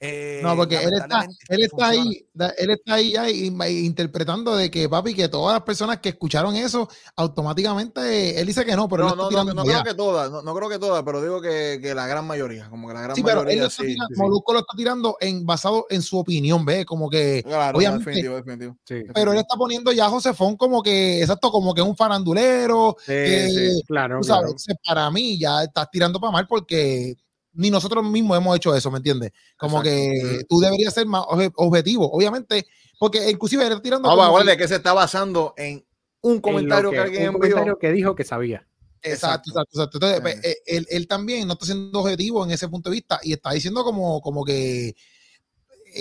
Eh, No, porque él está, él está ahí, él está ahí ya interpretando de que papi, que todas las personas que escucharon eso, automáticamente él dice que no, pero No, no, no, no creo que todas, no, no creo que todas, pero digo que, que la gran mayoría, como que la gran Sí, pero él mayoría lo está sí, tirando, sí, sí. Molusco lo está tirando en basado en su opinión, ¿ves? Como que, Claro, no, obviamente, definitivo, definitivo. Sí, pero él está poniendo ya a Josefón como que, exacto, como que un farandulero, Sí, que, sí. claro, sabes, claro. para mí ya estás tirando para mal porque ni nosotros mismos hemos hecho eso, ¿me entiendes? Como Exacto. que tú deberías ser más obje- objetivo, obviamente, porque inclusive está tirando como pero que- que se está basando en un En comentario que, que- alguien un envió. comentario que dijo que sabía. Exacto, exacto, exacto. Entonces, pues, Eh. él, él también no está siendo objetivo en ese punto de vista y está diciendo como, como que,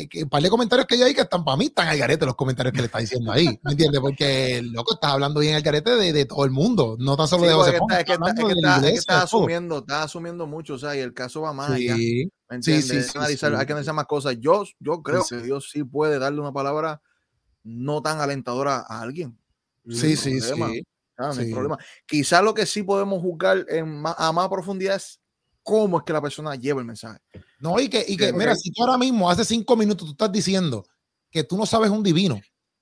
que un par de comentarios que hay ahí que están para mí, están al garete los comentarios que le está diciendo ahí, ¿me entiendes? Porque el loco está hablando bien al garete de, de todo el mundo, no tan solo Sí, de José está- que está está- de está- es que iglesia, está de asumiendo, está asumiendo mucho, o sea, y el caso va más allá. Sí, ¿Me Sí, entiendes? sí, hay, que analizar, hay que analizar más cosas. Yo, yo creo que. Dios sí puede darle una palabra no tan alentadora a alguien. sí, sí, sí. Ah, no hay problema. Quizás lo que sí podemos juzgar en más- a más profundidad es cómo es que la persona lleva el mensaje. No, y que, y que Ok. mira, si tú ahora mismo, hace cinco minutos, tú estás diciendo que tú no sabes un divino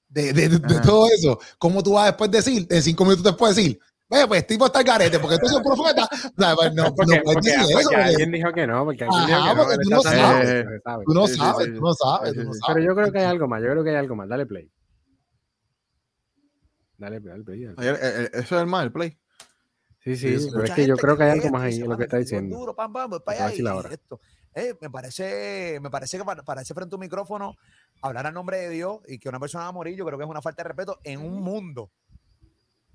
de, de, de- de todo eso, ¿cómo tú vas después decir, en cinco minutos después decir, Vaya, pues tipo está el garete, porque tú eres un profeta. No, pues, no, Porque, no porque- decir porque eso. alguien dijo que no, porque alguien dijo que no. tú no sabes. Tú no Sí, sí, sabes, sí. tú no sabes, Sí, sí, no sí. Pero yo creo que hay algo más, yo creo que hay algo más. Dale play. Dale, dale play. dale Eso es el mal, el play. Sí, sí, pero es que yo creo que hay algo más ahí en lo que "Mano, está diciendo. duro, pam, pam, voy para allá", ahora. esto. Eh, me parece, me parece que para, pararse frente a un micrófono, hablar a nombre de Dios y que una persona va a morir, yo creo que es una falta de respeto en un mundo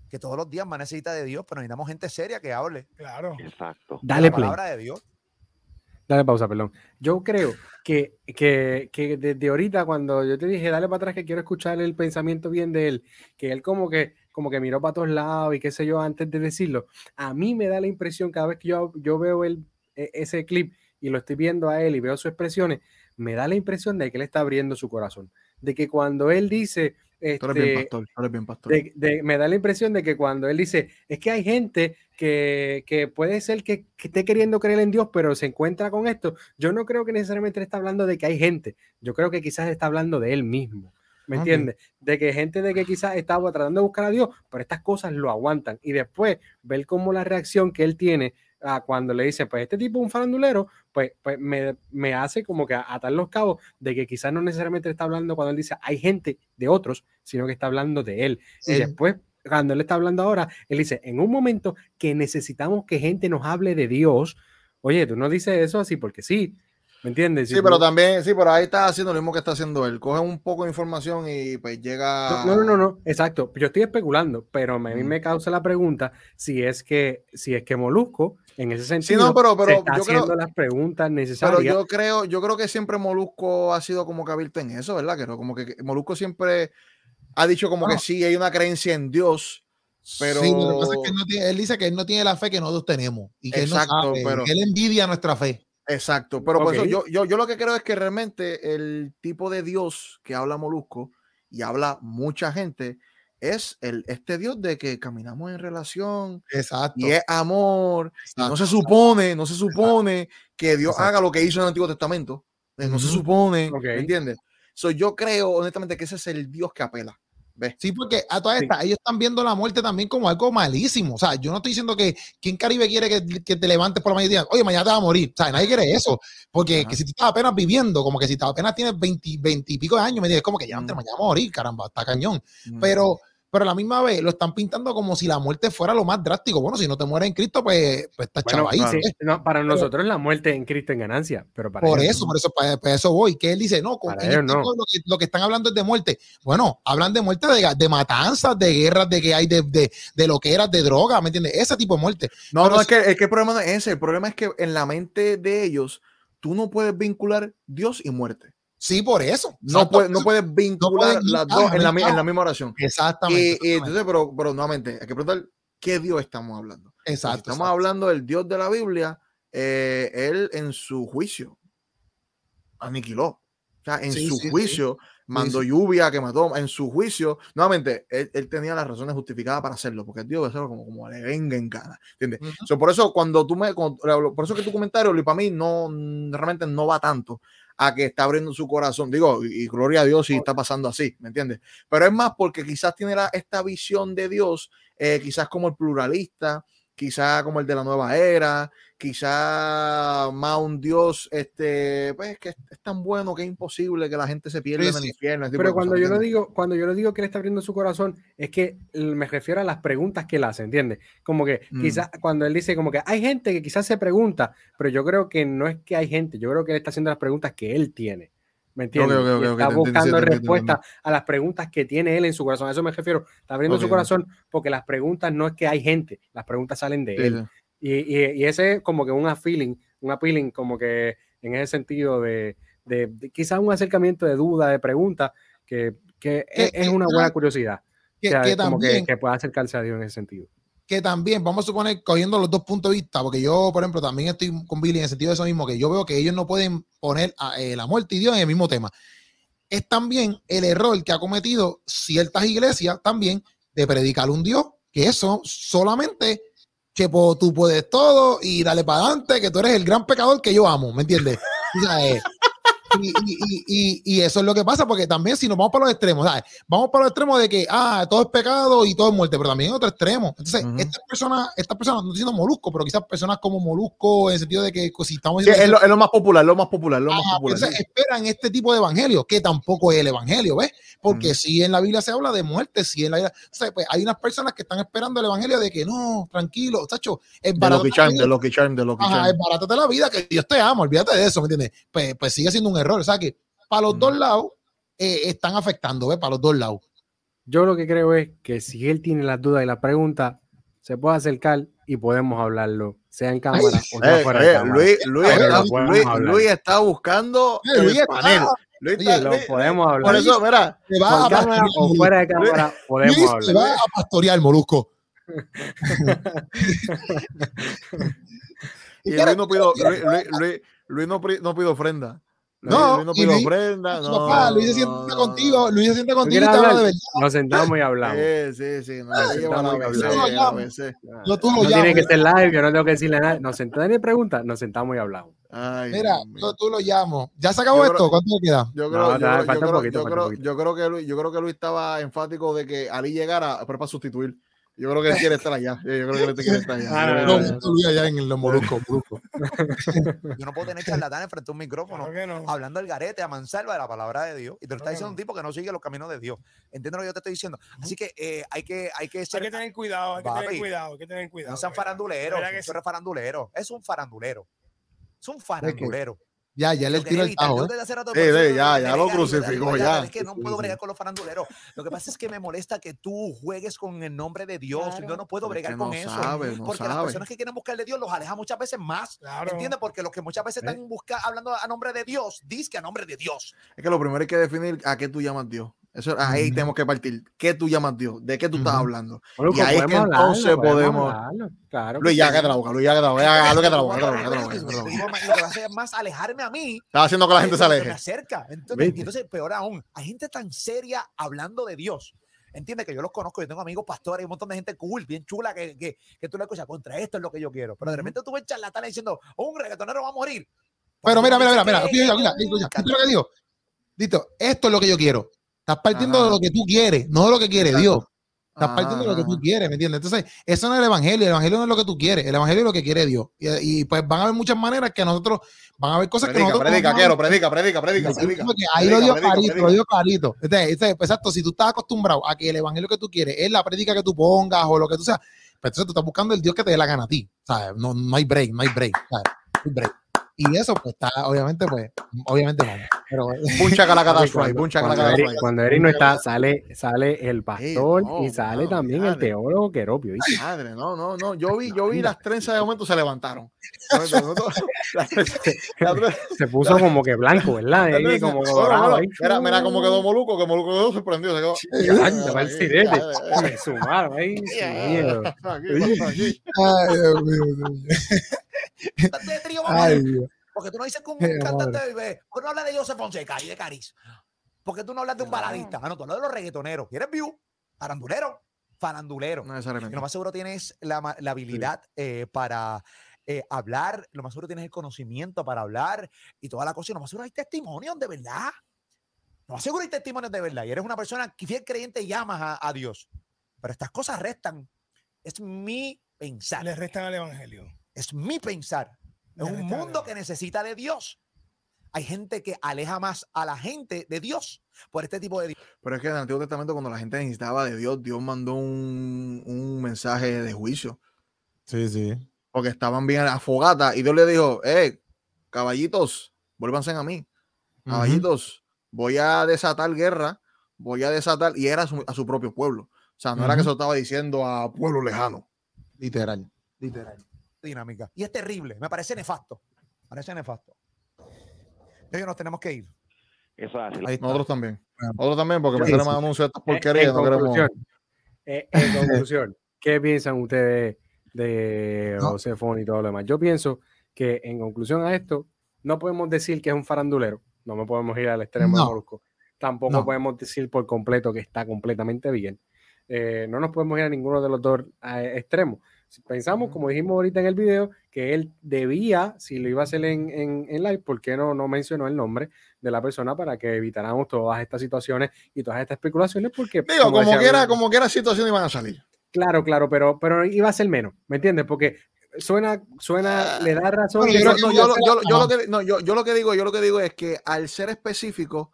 que todos los días más necesita de Dios, pero necesitamos gente seria que hable Claro. Exacto. Dale la play. palabra de Dios. Dale pausa, perdón. Yo creo que, que, que desde ahorita, cuando yo te dije, dale para atrás que quiero escuchar el pensamiento bien de él, que él como que, como que miró para todos lados y qué sé yo antes de decirlo, a mí me da la impresión cada vez que yo, yo veo el, e- ese clip y lo estoy viendo a él y veo sus expresiones, me da la impresión de que él está abriendo su corazón. De que cuando él dice, Tú eres bien este, pastor, tú eres bien pastor. de- de- me da la impresión de que cuando él dice, es que hay gente que, que puede ser que, que esté queriendo creer en Dios, pero se encuentra con esto, yo no creo que necesariamente está hablando de que hay gente, yo creo que quizás está hablando de él mismo. ¿Me entiendes? De que gente de que quizás estaba tratando de buscar a Dios, pero estas cosas lo aguantan. Y después ver cómo la reacción que él tiene a cuando le dice, pues este tipo es un farandulero, pues, pues me, me hace como que atar los cabos de que quizás no necesariamente está hablando cuando él dice hay gente de otros, sino que está hablando de él. Y después, cuando él está hablando ahora, él dice, en un momento que necesitamos que gente nos hable de Dios, oye, tú no dices eso así porque sí, ¿me entiendes? Si Sí, tú- pero también, sí, pero ahí está haciendo lo mismo que está haciendo él. Coge un poco de información y pues llega. No, no, no, no, exacto. Yo estoy especulando, pero a mí me causa la pregunta si es que, si es que Molusco, en ese Sí, sentido, no, pero, se pero está yo haciendo creo, las preguntas pero necesarias. yo creo, yo creo que siempre Molusco ha sido como que abierto en eso, ¿verdad? Que no, como que Molusco siempre ha dicho como que sí, hay una creencia en Dios, pero. Sí, lo que pasa es que él, no tiene- él dice que él no tiene la fe que nosotros tenemos y que Exacto, él no sabe, pero- que él envidia nuestra fe. Exacto, pero por eso Ok. yo, yo, yo lo que creo es que realmente el tipo de Dios que habla Molusco y habla mucha gente es el, este Dios de que caminamos en relación Exacto. y es amor. y no se supone, no se supone que Dios haga lo que hizo en el Antiguo Testamento. Eh, No se supone, Ok. ¿me entiendes? So, yo creo honestamente que ese es el Dios que apela. Sí, porque a todas Sí. estas, ellos están viendo la muerte también como algo malísimo. O sea, yo no estoy diciendo que quien Caribe quiere que, que te levantes por la mañana y digas, oye, mañana te vas a morir. O sea, nadie quiere eso. Porque Ajá. que si tú estás apenas viviendo, como que si tú apenas tienes 20, 20 y pico de años, me dices, como que ya antes Mm. mañana a morir, caramba, está cañón. Mm. Pero, pero a la misma vez lo están pintando como si la muerte fuera lo más drástico. Bueno, si no te mueres en Cristo, pues, pues estás Bueno, chavadito, sí, no, para nosotros la muerte en Cristo en ganancia, pero para Por ellos eso, no. por eso, para, para eso voy. Que él dice, no, con, ellos este no. que lo que están hablando es de muerte. Bueno, hablan de muerte, de, de matanzas, de guerras, de que hay de, de, de lo que era de droga, ¿me entiendes? Ese tipo de muerte. No, Pero no, si- es que, es que el problema no es ese. El problema es que en la mente de ellos, tú no puedes vincular Dios y muerte. Sí, por eso. No, Exacto. puedes, no puedes vincular puedes las vincular, dos en la, no en la misma oración. Exactamente. y exactamente. entonces, pero, pero nuevamente, hay que preguntar qué Dios estamos hablando. Porque si Exacto, estamos exacto. hablando del Dios de la Biblia, eh, él en su juicio aniquiló. O sea, en Sí, su sí, sí. juicio mandó sí. lluvia que mató. En su juicio, nuevamente, él, él tenía las razones justificadas para hacerlo, porque Dios hacerlo como, como le venga en gana. ¿Entiendes? Ujú. So, por eso, cuando tú me. cuando- por eso que tu comentario, para mí, no realmente no va tanto a que está abriendo su corazón. Digo, y, y gloria a Dios si está pasando así, ¿me entiendes? Pero es más porque quizás tiene la- esta visión de Dios, eh, quizás como el pluralista, quizás como el de la nueva era, quizás más un Dios, este, pues que es, es tan bueno que es imposible que la gente se pierda Sí, en el sí. infierno. Pero cuando yo lo digo, cuando yo lo digo que él está abriendo su corazón, es que me refiero a las preguntas que él hace, ¿entiendes? Como que Mm. quizás cuando él dice como que hay gente que quizás se pregunta, pero yo creo que no es que hay gente, yo creo que él está haciendo las preguntas que él tiene. ¿Me entiendes? ok, Y ok, ok, está buscando respuestas a las preguntas que tiene él en su corazón. A eso me refiero. Está abriendo su corazón porque las preguntas no es que hay gente, las preguntas salen de Sí, él. Y, y, y ese es como que un feeling, un appealing como que en ese sentido de, de, de quizás un acercamiento de duda, de pregunta, que, que es, es que- una buena curiosidad. Que, O sea, que como que, también, que pueda acercarse a Dios en ese sentido. Que también, vamos a suponer, cogiendo los dos puntos de vista, porque yo, por ejemplo, también estoy con Billy en el sentido de eso mismo, que yo veo que ellos no pueden poner a, eh, la muerte y Dios en el mismo tema. Es también el error que ha cometido ciertas iglesias también de predicar un Dios, que eso solamente que po- tú puedes todo y dale para adelante, que tú eres el gran pecador que yo amo, ¿me entiendes? O sea, eh, y, y- y- y- eso es lo que pasa, porque también si nos vamos para los extremos, ¿sabes? Vamos para los extremos de que, ah, todo es pecado y todo es muerte, pero también hay otro extremo. Entonces, Ujú. estas personas, estas personas, no estoy diciendo molusco, pero quizás personas como molusco, en el sentido de que pues, si estamos Sí, es, lo, es lo más popular, lo más popular, lo más Ajá, popular. entonces esperan este tipo de evangelio, que tampoco es el evangelio, ¿ves? Porque Ujú. si en la Biblia se habla de muerte, si en la Biblia, pues hay unas personas que están esperando el evangelio de que no, tranquilo, tacho, es De barato. Lucky Charm, de Lucky Charm, de Lucky Ajá, Charm. es barato de la vida, que Dios te ama, olvídate de eso, ¿me entiendes? Pues, pues sigue siendo un error, o sea que para los dos lados eh, están afectando, ¿ves? Para los dos lados. Yo lo que creo es que si él tiene las dudas y las preguntas, se puede acercar y podemos hablarlo, sea en cámara o sea Eh, fuera de eh, cámara. Luis, Luis, Luis-. Luis está buscando Eh, Luis el está- panel. Luis está- Lo podemos por hablar. eso, mira, Te a cámara o pastorear, fuera de cámara podemos Luis, hablar. va a pastorear, molusco. y Luis no pido, Luis, Luis- Luis- Luis no, pido ofrenda. No, Luis no y pido Luis- No, papá, Luis se sienta no, contigo, Luis se sienta ¿Tú contigo y te habla de verdad. Nos sentamos y hablamos. Sí, sí, sí. No, Ah, sentamos y hablamos. Yo tú lo No llamas. tiene que ser live, yo no tengo que decirle nada. Nos sentamos ni pregunta, nos sentamos y hablamos. Ay, Mira, yo tú lo llamo. ¿Ya se acabó Yo esto? creo- ¿Cuánto le queda? Yo creo, yo creo que Luis, yo creo que Luis estaba enfático de que Ali llegara, pero para sustituir. Yo creo que él quiere estar allá. Yo creo que él quiere estar allá. Ah, No, esto Luis allá en los moluscos, moluscos. Yo no puedo tener charlatanes frente a un micrófono Claro no. hablando del garete a mansalva de la palabra de Dios. Y te lo está diciendo un no. tipo que no sigue los caminos de Dios. ¿Entiendes lo que yo te estoy diciendo? Así que eh, hay que hay que Hay ser que tener cuidado, hay que tener cuidado, hay que tener cuidado. no sean ¿verdad? faranduleros, ¿Verdad que eso es farandulero. Es un farandulero. Es un farandulero. Ya, ya le quería el tajo, ¿eh? ya, ya lo a crucificó, ya. Es que no puedo bregar con los faranduleros. Lo que pasa es que me molesta que tú juegues con el nombre de Dios. Yo no puedo es bregar que con no eso. sabe, no porque las personas que quieren buscarle Dios los aleja muchas veces más. Claro. ¿Entiendes? Porque los que muchas veces ¿Eh? están busca, hablando a nombre de Dios, dice que a nombre de Dios. Es que lo primero hay que definir a qué tú llamas Dios. Eso, ahí tenemos que partir. ¿Qué tú llamas Dios? ¿De qué tú estás hablando? Y ahí es que hablarlo, entonces podemos- Claro. Luis, que ya sí. cállate la boca, Luis, ya cállate la boca, ya cállate la boca, Lo cállate la boca, que lo que va a hacer es más alejarme a mí. Estás haciendo que la gente se lo que aleje. Me acerca. Entonces, y entonces, peor aún, hay gente tan seria hablando de Dios. Entiende que yo los conozco, yo tengo amigos pastores, hay un montón de gente cool, bien chula, que, que, que tú le escuchas contra esto es lo que yo quiero. Pero de repente tú ves charlatanes diciendo, "Oh, un reggaetonero va a morir. Pero mira, mira, mira, mira, Dice mira, que mira, mira, ¿viste lo que dijo? Estás partiendo Ajá. de lo que tú quieres, no de lo que quiere Exacto. Dios. Estás partiendo de lo que tú quieres, ¿me entiendes? Entonces, eso no es el evangelio. El evangelio no es lo que tú quieres. El evangelio es lo que quiere Dios. Y, y, pues van a haber muchas maneras que nosotros, van a haber cosas que Predica, nosotros. no predica, quiero, predica, predica, predica, predica. ahí lo Predica, dio predica, clarito, predica. lo dio clarito. Entonces, este, pues, exacto, si tú estás acostumbrado a que el evangelio que tú quieres es la prédica que tú pongas o lo que tú seas, pues entonces tú estás buscando el Dios que te dé la gana a ti. ¿sabes? No, no hay break, no hay break. ¿sabes? No hay break. Y eso, pues está, obviamente, pues, obviamente no. Pero, Buncha calacata fry, cuando, buncha cuando calacata Eric, fry. cuando Eric no está, sale, sale el pastor no, y sale no, también el teólogo queropio. Madre, no, no, no. Yo vi, yo vi las trenzas de momento se levantaron. Se puso como que blanco, ¿verdad? trenzas- como dorado. Mira, mira cómo quedó Moluco, que Moluco quedó sorprendido. Se quedó. Ya, el sirete. Se sumaron ahí, ay, ay, Dios mío. Dios. Porque tú no dices con Qué un cantante madre. de ¿Por qué no hablas de Joseph Fonseca y de Caris? ¿Por qué tú no hablas de un baladista? Ah, no, tú hablas de los reggaetoneros. ¿Quieres view? Farandulero. Farandulero. No Y necesariamente. lo más seguro tienes la, habilidad eh, para eh, hablar, lo más seguro tienes el conocimiento para hablar y toda la cosa. Y lo más seguro hay testimonios de verdad. Lo más seguro hay testimonios de verdad. Y eres una persona que fiel creyente y llamas a, a Dios. Pero estas cosas restan. Es mi pensar. Le restan al evangelio. Es mi pensar. Es un mundo que necesita de Dios. Hay gente que aleja más a la gente de Dios por este tipo de Pero es que en el Antiguo Testamento, cuando la gente necesitaba de Dios, Dios mandó un, un mensaje de juicio. Sí, sí. Porque estaban bien a la fogata. Y Dios le dijo: Eh, caballitos, vuélvanse a mí. Caballitos, voy a desatar guerra, voy a desatar. Y era a su, a su propio pueblo. O sea, no era que se lo estaba diciendo a pueblo lejano. Literal. Literal. Dinámica. Y es terrible. Me parece nefasto. Me parece nefasto. Ellos nos tenemos que ir. Eso. Nosotros también. Nosotros también, porque me tenemos sí. anuncios de estas porquerías. en no queremos- conclusión, eh, en conclusión, ¿qué piensan ustedes de No. Josefón y todo lo demás? Yo pienso que en conclusión a esto, no podemos decir que es un farandulero, no me podemos ir al extremo de No. Molusco. Tampoco No. podemos decir por completo que está completamente bien. Eh, no nos podemos ir a ninguno de los dos eh, extremos. Pensamos, como dijimos ahorita en el video, que él debía, si lo iba a hacer en, en, en live, ¿por qué no, no mencionó el nombre de la persona para que evitáramos todas estas situaciones y todas estas especulaciones? Porque, Digo, como decía quiera, como quiera situación iban a salir. Claro, claro, pero, pero iba a ser menos, ¿me entiendes? Porque suena, suena, le da razón. Yo lo- que, no, yo, yo lo que digo, yo lo que digo es que al ser específico,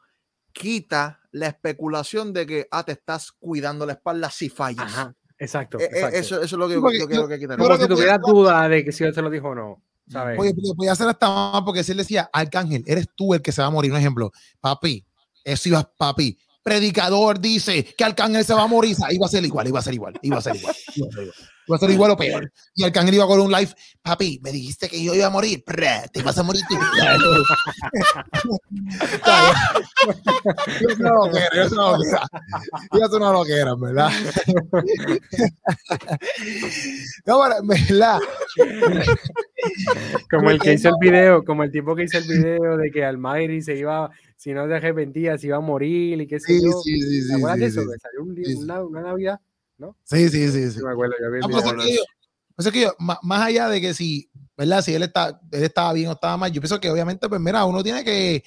quita la especulación de que ah, te estás cuidando la espalda si fallas. Ajá, exacto. Eh, eh, exacto. eso, eso es lo que, Sí, yo yo- creo que quitar. Como si tuvieras duda de que si él se lo dijo o no. ¿sabes? Oye, podía ser hasta más porque si él decía, Arcángel, eres tú el que se va a morir. Un ejemplo, papi, eso iba, papi. Predicador dice que Arcángel se va a morir. O sea, iba a ser igual, iba a ser igual, iba a ser igual. Iba a ser igual, Iba a ser igual o peor. Y Arcángel iba con un live, papi, me dijiste que yo iba a morir. Te vas a morir tú. Yo no lo quiero, yo no lo quiero. Yo eso no lo quiero, ¿verdad? No, pero, ¿verdad? Como el que Porque hizo el video, como el tipo que hizo el video de que Almighty se iba, si no se arrepentía, se iba a morir y qué sé Sí, yo. sí, sí, ¿Te sí, acuerdas de eso? sí. Que salió un una, una Navidad. Sí, sí, sí, sí. Sí, me acuerdo, yo vi el Ah, pues, video. es que yo- pues es que yo, ma- más allá de que si, ¿verdad? Si él, está, él estaba bien o estaba mal, yo pienso que obviamente, pues mira, uno tiene que,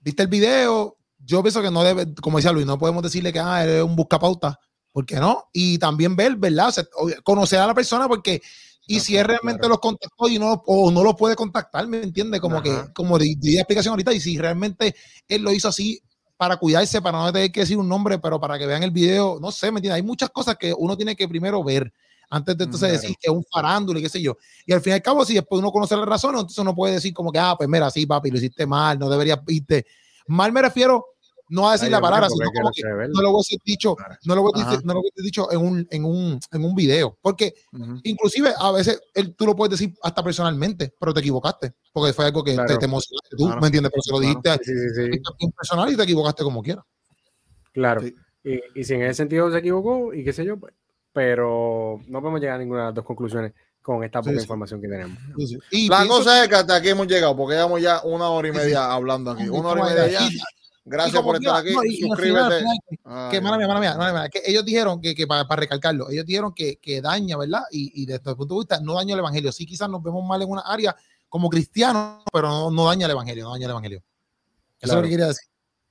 viste el video, yo pienso que no debe, como decía Luis, no podemos decirle que ah, él es un buscapauta, ¿por qué no? Y también ver, ¿verdad? O sea, obvio- conocer a la persona porque, y No, si él realmente claro. los contactó y no, o no lo puede contactar, ¿me entiende? Como Ajá. que, como di, di explicación ahorita, y si realmente él lo hizo así para cuidarse, para no tener que decir un nombre, pero para que vean el video, no sé, ¿me entiendes? Hay muchas cosas que uno tiene que primero ver antes de entonces Claro. decir que es un farándula y qué sé yo. Y al fin y al cabo, si después uno conoce las razones, entonces uno puede decir como que, ah, pues mira, sí, papi, lo hiciste mal, no deberías irte. Mal me refiero no a decir Ay, la palabra, sino como no que no lo voy a decir dicho, no lo voy a decir, no lo voy a decir dicho en un, en un, en un video. Porque inclusive a veces él- tú lo puedes decir hasta personalmente, pero te equivocaste, porque fue algo que te- Claro. te, emocionaste tú, Claro. ¿me entiendes? Pero se lo Claro. dijiste Sí, sí, sí, sí, personal y te equivocaste como quieras. claro. Sí. Y, y si en ese sentido se equivocó y qué sé yo, pues, pero no podemos llegar a ninguna de las dos conclusiones con esta poca Sí, sí. información que tenemos. Y La pienso cosa es que hasta aquí hemos llegado, porque llevamos ya una hora y Sí, sí. media hablando aquí. Una hora y media ya. Gracias por estar aquí. no, y- Suscríbete. final, que mala mía, mala mía, mío. mala mía, que ellos dijeron que, que para, para recalcarlo, ellos dijeron que, que daña, ¿verdad? Y, y desde el punto de vista no daña el evangelio. Sí, quizás nos vemos mal en una área como cristianos, pero no, no daña el evangelio, no daña el evangelio. Eso es lo que quería decir.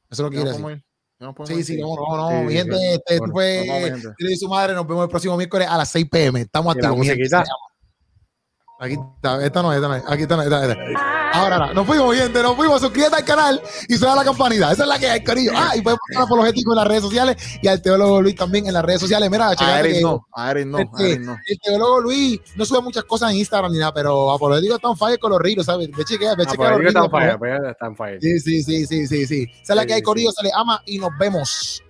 Eso es lo que quería decir. No Sí, sí, no, no, no, Sí, mi gente, sí. este, Bueno, fue no, mi gente. Su madre, nos vemos el próximo miércoles a las 6 pm. Estamos la musiquita. Aquí está, esta no, esta no, aquí está, no, esta, esta. Ahora, no, nos fuimos, gente, nos fuimos. Suscríbete al canal y suena la campanita. Esa es la que hay, cariño. Ah, y puedes poner apologético en las redes sociales y al teólogo Luis también en las redes sociales. Mira, A que no, a Erin no, a Este, Erin no. el teólogo Luis no sube muchas cosas en Instagram ni nada, pero apologético está en fire con los ríos, ¿sabes? Ve chequea, ve Ah, chequea los está en fire, pues está en fire. Sí, sí, sí, sí, sí, sí. Esa es la que hay. Corillo, se le ama y nos vemos.